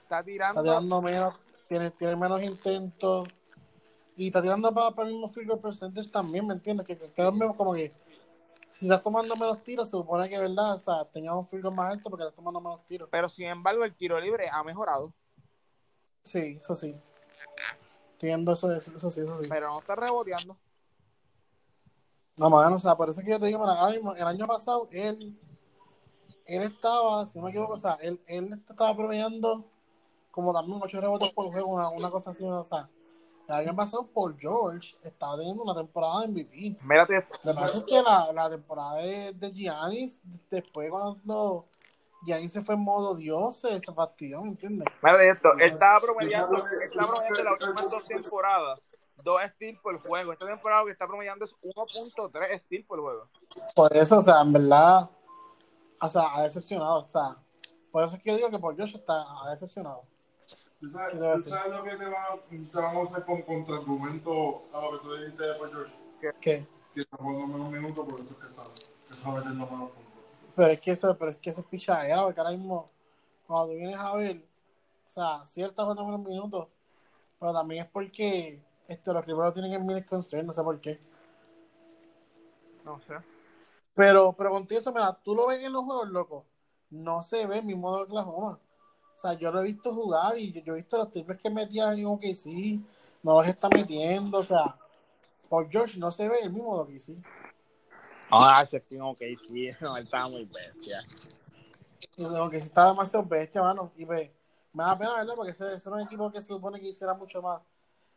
Está tirando, Está tirando menos, tiene, tiene menos intentos. Y está tirando para, para el mismo goal percentage también, ¿me entiendes? Que, que, que es lo mismo como que si estás tomando menos tiros, se supone que, ¿verdad? O sea, tenías un goal más alto porque estás tomando menos tiros. pero sin embargo el tiro libre ha mejorado. Sí, eso sí. Entiendo eso, eso, eso sí, eso sí. Pero no está reboteando. No, mano, o sea, por eso es que yo te digo, mismo, el año pasado, él, él estaba, si no me equivoco, o sea, él, él estaba promediando como también ocho rebotes por juego, una, una cosa así, o sea, el año pasado, Paul George estaba teniendo una temporada de MVP. Mírate. Lo que pasa es que la, la temporada de, de Giannis, después cuando Giannis se fue en modo Dios, se, se fastidió, ¿me entiendes? Mírate esto. Él estaba promediando, estaba promediando las últimas dos temporadas. Dos steals por juego. Esta temporada que está promediando es 1.3 steals por juego. Por eso, o sea, en verdad, o sea, ha decepcionado, o sea, por eso es que yo digo que Paul George está, ha decepcionado. ¿Tú sabes, tú sabes lo que te, va, te vamos a hacer con contraargumento a lo que tú dijiste de Paul George? ¿Qué? Que está jugando menos minutos, por eso es que está, que está metiendo menos puntos. Pero es que eso, pero es que eso es pichadera, porque ahora mismo, cuando tú vienes a ver, o sea, ciertas jugando unos minutos, pero también es porque este, los primeros tienen el minute concern, no sé por qué. No sé. Pero, pero contigo eso, mira, tú lo ves en los juegos, loco, no se ve el mismo de Oklahoma. O sea, yo lo he visto jugar y yo, yo he visto los triples que metía en OKC, no los está metiendo, o sea, por George no se ve el mismo de OKC. Ah, ese King ok, sí, no, él estaba muy bestia. Y lo que sí está demasiado bestia, mano. Y pues, me da pena, ¿verdad? Porque ese, ese era un equipo que se supone que hiciera mucho más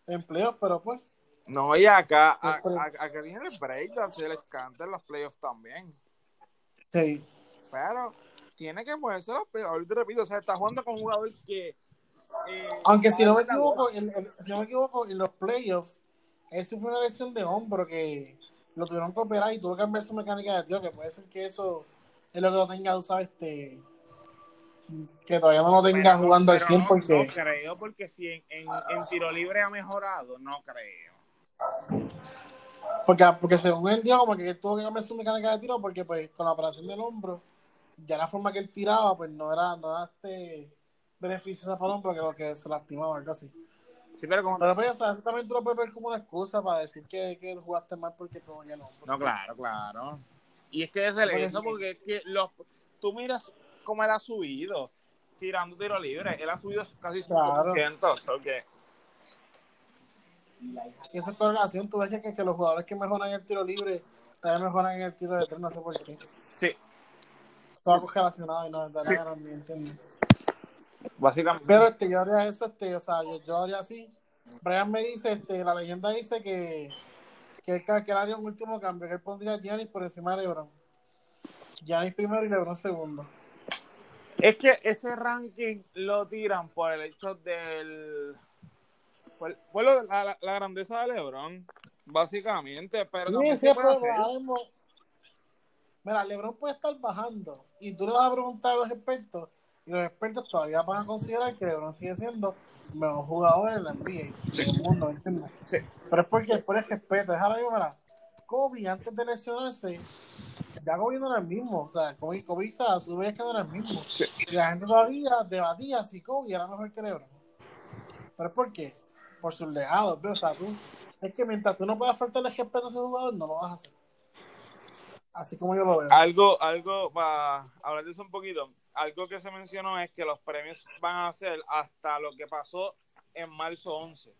empleos, pero pues, No, y acá, a- Espera. a- acá tiene el breakdance, se les canta en los playoffs también. sí. Pero tiene que moverse los playoffs. Ahorita repito, o sea, está jugando con un jugador que. eh, Aunque si no me equivoco, si no me equivoco, en los playoffs, él fue una lesión de hombro que lo tuvieron que operar y tuvo que cambiar su mecánica de tiro, que puede ser que eso es lo que lo tenga, tú sabes, este, que todavía no lo tenga Pero jugando al pero 100 no- porque... No creo, porque si en, en, en tiro libre ha mejorado, no creo. Porque, porque según él dijo, como que él tuvo que cambiar su mecánica de tiro porque pues con la operación del hombro, ya la forma que él tiraba, pues no era, no era este beneficiosa para el hombro que lo que se lastimaba algo así. Sí, pero como. Pero pues, también tú lo puedes ver como una excusa para decir que, que jugaste mal porque te dolía el hombro. No, claro, claro. Y es que es el eso, sí. porque es que los, tú miras cómo él ha subido tirando tiro libre. Él ha subido casi Claro. 5%. so que- Y eso es correlación, tú ves que, que los jugadores que mejoran el tiro libre también mejoran en el tiro de tres, no sé por qué. sí, Todo correlacionado y no, de verdad, no entiendo. Básicamente. Pero este, yo haría eso, este, o sea, yo, yo haría así. Brian me dice, este, la leyenda dice que, que, él, que él haría un último cambio, que él pondría a Giannis por encima de LeBron. Giannis primero y LeBron segundo. Es que ese ranking lo tiran por el hecho del. Por, por lo de la, la- grandeza de LeBron, básicamente. Pero Sí, también sí, se puede pero hacer. ahora mismo- Mira, LeBron puede estar bajando y tú le vas a preguntar a los expertos y los expertos todavía van a considerar que LeBron sigue siendo el mejor jugador en la NBA, en el mundo, ¿me entiendes? Sí. Pero es porque es por el respeto. Es ahora mismo, mira, Kobe antes de lesionarse, ya Kobe no era el mismo. O sea, Kobe, Kobe tú veías que no era el mismo. Y la gente todavía debatía si Kobe era mejor que LeBron. ¿Pero es por qué? Por sus legados, ¿ves? O sea, tú, es que mientras tú no puedas faltarle respeto a ese jugador, no lo vas a hacer. Así como yo lo veo. Algo, algo, para hablar de eso un poquito, algo que se mencionó es que los premios van a ser hasta lo que pasó en marzo 11.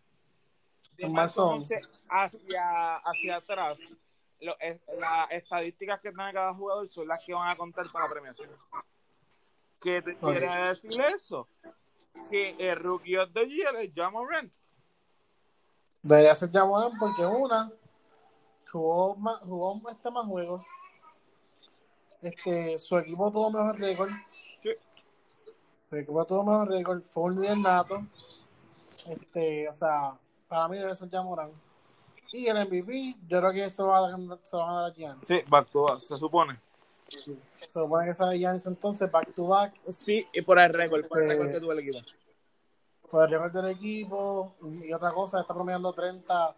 De En marzo 11. hacia, hacia atrás, lo- es- las estadísticas que tiene cada jugador son las que van a contar para la premiación. ¿Qué te Ok. quiere decir eso? Que el Rookie of the Year es John Morant. Debería ser Jamoran porque una jugó más, jugó este más juegos. Este, su equipo tuvo mejor récord. Equipo tuvo mejor récord. Fue un líder nato. Este, o sea, para mí debe ser Jamoran. Y el MVP, yo creo que eso va a, se lo van a dar a Giannis. Sí, back to back, se supone. Se supone que sea Giannis entonces, back to back. Sí, y por el récord, por el Este, récord que tuvo el equipo. Por el récord del equipo. Y otra cosa, está promediando 30,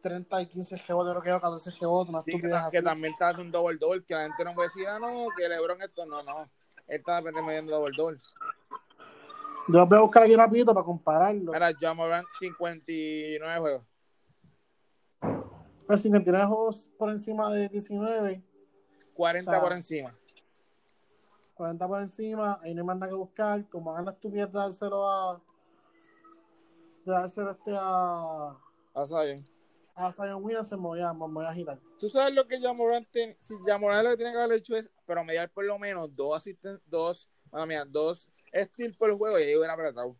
30 y 15 rebotes, creo que quedó 14 rebotes, una Sí, que, estupidez que así. también está haciendo double double, que la gente no puede decir, ah, no, que LeBron esto, no, no. Él está mediando double double. Yo voy a buscar aquí rapidito para compararlo. Mira, John Morant, 59 juegos. Pero 59 juegos por encima de 19, 40 O sea, por encima. 40 por encima, ahí no más nada que buscar. Como hagan la estupidez de dárselo a. de dárselo este a. Ah, saben. a Zion Williamson, me voy a, me voy a agitar. Tú sabes lo que John Morant tiene. Si John Morant lo que tiene que haber hecho es promediar por lo menos dos asisten dos, bueno, mira, dos steals por juego y ahí hubiera apretado.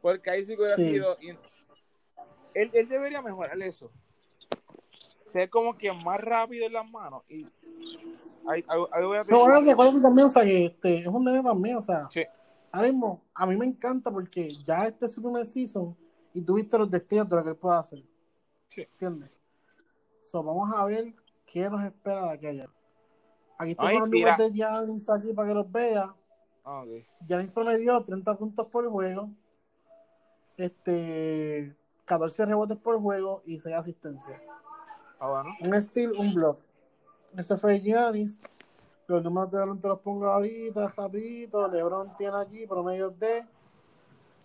Porque ahí sí que hubiera Sí. sido. Él, él debería mejorar eso. Ser como que más rápido en las manos. Y ahí, ahí, ahí hubiera Pero bueno, que también, o sea, que este, es un nene también, o sea. Sí. Ahora mismo, a mí me encanta porque ya este es su primer season y tuviste los destellos de lo que él puede hacer. Sí. ¿Entiendes? So, vamos a ver qué nos espera de aquí a allá. Aquí Ay, tengo los mira. números de Giannis aquí para que los vea. Ah, ok. Giannis promedió 30 puntos por juego, este, 14 rebotes por juego y 6 asistencias. Ah, bueno. Un steal, un block. Ese fue Giannis. Los números de Lebron te los pongo ahorita, rapidito. LeBron tiene aquí promedios de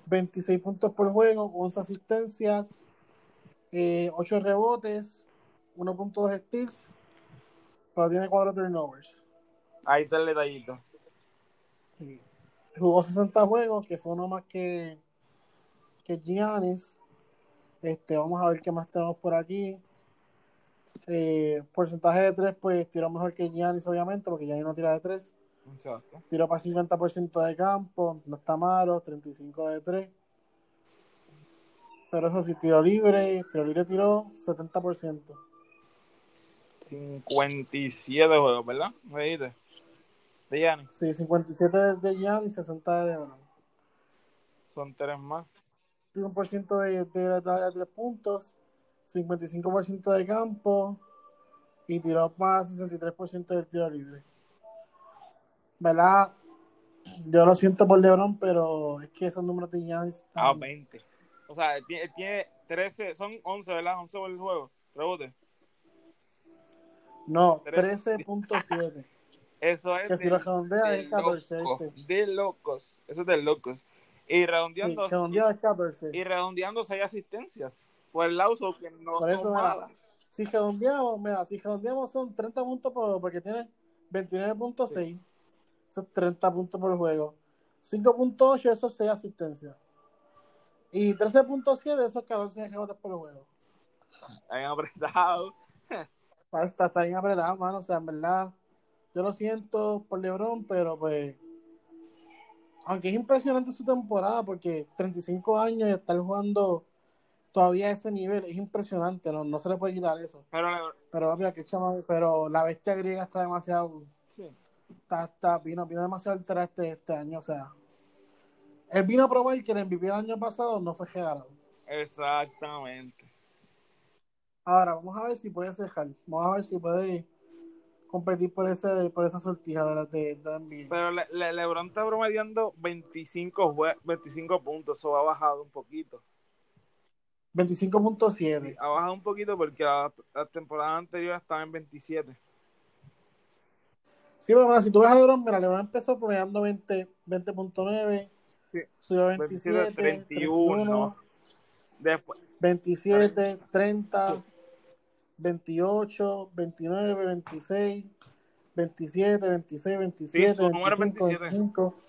26 puntos por juego, 11 asistencias, eh, 8 rebotes, 1.2 steals, pero tiene 4 turnovers. Ahí está el detallito. Sí. Jugó 60 juegos, que fue uno más que, que Giannis. Este, vamos a ver qué más tenemos por aquí. Eh, porcentaje de 3, pues tiró mejor que Giannis, obviamente, porque Giannis no tira de 3. Exacto. Tiró para 50% de campo, no está malo, 35 de 3. Pero eso sí, tiro libre, tiro libre tiró 70%. 57 juegos, ¿verdad? ¿Me dijiste? De Giannis. Sí, 57 de, Giannis, 60 de LeBron. Son tres más. 1% de, de la tabla de 3 puntos, 55% de campo y tiró más 63% del tiro libre. ¿Verdad? Yo lo siento por LeBron, pero es que esos números de Giannis Ah, están- 20. O sea, él tiene 13, son 11, ¿verdad? 11 por el juego. Rebote. No, Tres. 13.7. Eso es Que si de, lo redondea de es 14, locos. ¿viste? De locos. Eso es de locos. Y Sí, redondeando, redondea es 14. y redondeando 6 asistencias. Por el lauso que no Por eso, son mira, malas. Si redondeamos, mira, si redondeamos son 30 puntos por juego, porque tiene 29.6. Eso es 30 puntos por juego. 5.8, eso es 6 asistencias. Y 13.7, eso es 14 rebotes por juego. Habían apretado. Está, está bien apretado, mano. O sea, en verdad, yo lo siento por LeBron, pero pues. Aunque es impresionante su temporada, porque 35 años y estar jugando todavía a ese nivel es impresionante, no, no se le puede quitar eso. Pero Pero, papi, que chama- pero la bestia griega está demasiado. sí. Está, está, vino, vino demasiado alterada este, este año. O sea, él vino a probar que el MVP el año pasado no fue regalado. Exactamente. Ahora, vamos a ver si puede cejar. Vamos a ver si puede competir por ese por esa sortija de la, de, de la NBA. Pero le, le- LeBron está promediando 25, jue- 25 puntos. Eso ha bajado un poquito. 25.7. Ha bajado un poquito porque la, la temporada anterior estaba en 27. Sí, pero bueno, si tú ves a LeBron, mira, LeBron empezó promediando 20 20.9, Sí. subió a 27, 27, 31. 31, Después, 27, 30, Sí. 28, 29, 26, 27, 26, 27, su número es 25, 27. 25.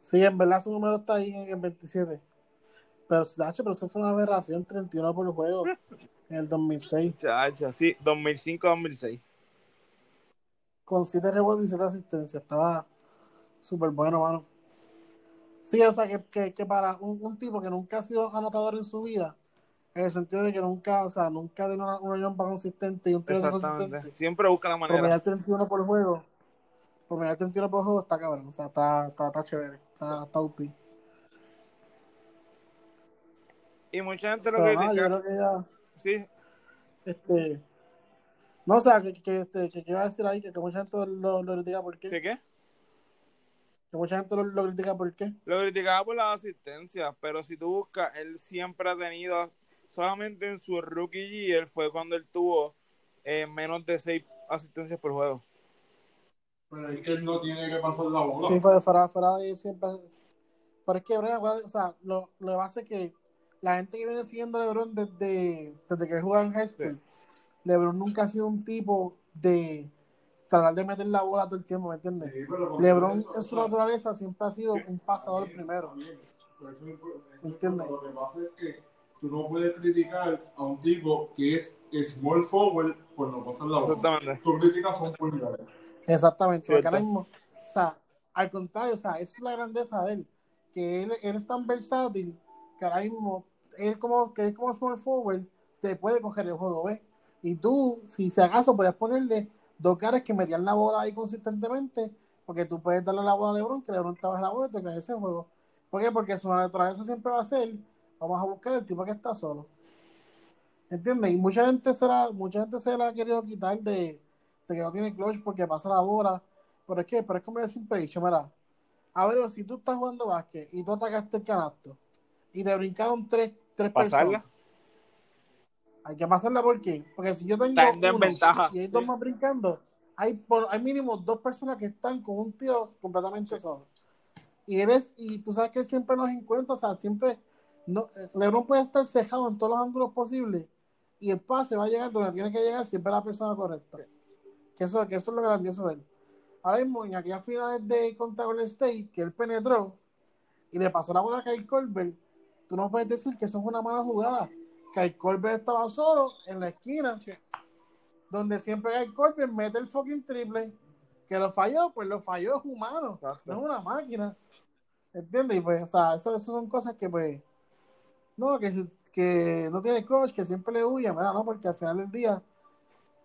Sí, en verdad su número está ahí en, en 27. Pero, Nacho, pero eso fue una aberración, 31 por juego en el 2006. chacha, sí, 2005-2006. Con 7 rebotes y 7 asistencias. Estaba súper bueno, mano. Sí, o sea, que, que, que para un, un tipo que nunca ha sido anotador en su vida, en el sentido de que nunca, o sea, nunca tiene una, una jumpa consistente y un tiro consistente, Siempre busca la manera. promediar 31 por juego, promediar 31 por juego está cabrón, o sea, está, está, está chévere, está, está UP. Y mucha gente lo Pero nada, yo critica. creo que ya, Sí, este, no, o sea, que, que, este, que, que iba a decir ahí, que, que mucha gente lo, lo critica por qué, ¿qué que mucha gente lo, lo critica por qué. Lo criticaba por la asistencia, pero si tú buscas, él siempre ha tenido, solamente en su rookie year fue cuando él tuvo eh, menos de 6 asistencias por juego. Pero es que él no tiene que pasar la bola. Sí, fue fuera, fuera de ahí siempre. Pero es que, o sea, lo, lo que pasa es que la gente que viene siguiendo a LeBron desde, desde que él jugaba en high school, LeBron nunca ha sido un tipo de tratar de meter la bola todo el tiempo, ¿me entiendes? Sí, LeBron eso, en su naturaleza siempre ha sido un pasador También, primero. también. Eso eso ¿Entiendes? Lo que pasa es que tú no puedes criticar a un tipo que es small forward por no pasar la bola. Exactamente. Tus críticas son nada. Exactamente, porque ahora mismo, o sea, al contrario, o sea, esa es la grandeza de él, que él, él es tan versátil que ahora mismo, él como, que él como small forward, te puede coger el juego, ¿ves? Y tú, si, si acaso, puedes ponerle dos caras que metían la bola ahí consistentemente, porque tú puedes darle la bola a LeBron, que LeBron te baja la bola y te cae ese juego. ¿Por qué? Porque su naturaleza siempre va a ser, vamos a buscar el tipo que está solo. ¿Entiendes? Y mucha gente se la, mucha gente se la ha querido quitar de, de que no tiene clutch porque pasa la bola. Pero es que, pero es como yo siempre he dicho, mira, a ver, si tú estás jugando básquet y tú atacaste el canasto y te brincaron tres, tres Pasarla. personas, hay que pasarla por qué? Porque si yo tengo uno y hay dos más brincando, hay, por, hay mínimo dos personas que están con un tío completamente solo. Y eres, y tú sabes que él siempre nos encuentra, o sea, siempre, no, LeBron puede estar cejado en todos los ángulos posibles y el pase va a llegar donde tiene que llegar siempre la persona correcta. Que eso, que eso es lo grandioso de él. Ahora mismo, en aquellas finales de contra Golden State, que él penetró y le pasó la bola a Kyle Colbert, tú no puedes decir que eso es una mala jugada. Kyle Colbert estaba solo en la esquina, donde siempre Kyle Colbert mete el fucking triple. Que lo falló, pues lo falló, es humano, Exacto. no es una máquina. ¿Entiendes? Y pues, o sea, eso, eso son cosas que, pues, no, que, que no tiene clutch, que siempre le huye, mira, no, porque al final del día,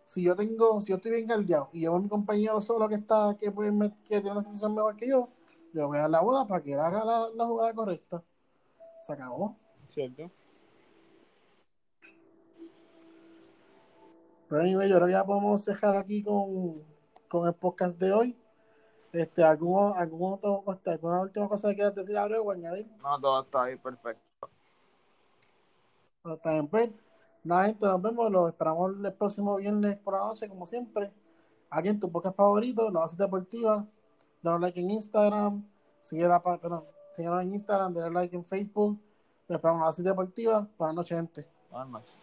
si yo tengo, si yo estoy bien galdeado y llevo a mi compañero solo que está, que, puede que tiene una situación mejor que yo, yo voy a dar la bola para que él haga la, la jugada correcta. Se acabó. ¿Cierto? Pero anyway, yo creo que ya podemos dejar aquí con, con el podcast de hoy. Este, ¿algún, algún otro, ¿Alguna última cosa que quieras decir, Abreu, o añadir? No, todo está ahí perfecto. Pero pues. Nada, gente, nos vemos. Lo esperamos el próximo viernes por la noche, como siempre. Aquí en tu podcast favorito, La Base Deportiva. Danos like en Instagram. Síguenos en Instagram, denle like en Facebook. Lo esperamos en La Base Deportiva. Buenas noches, gente. Buenas noches.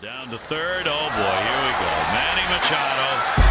Down to third. Oh boy, here we go. Manny Machado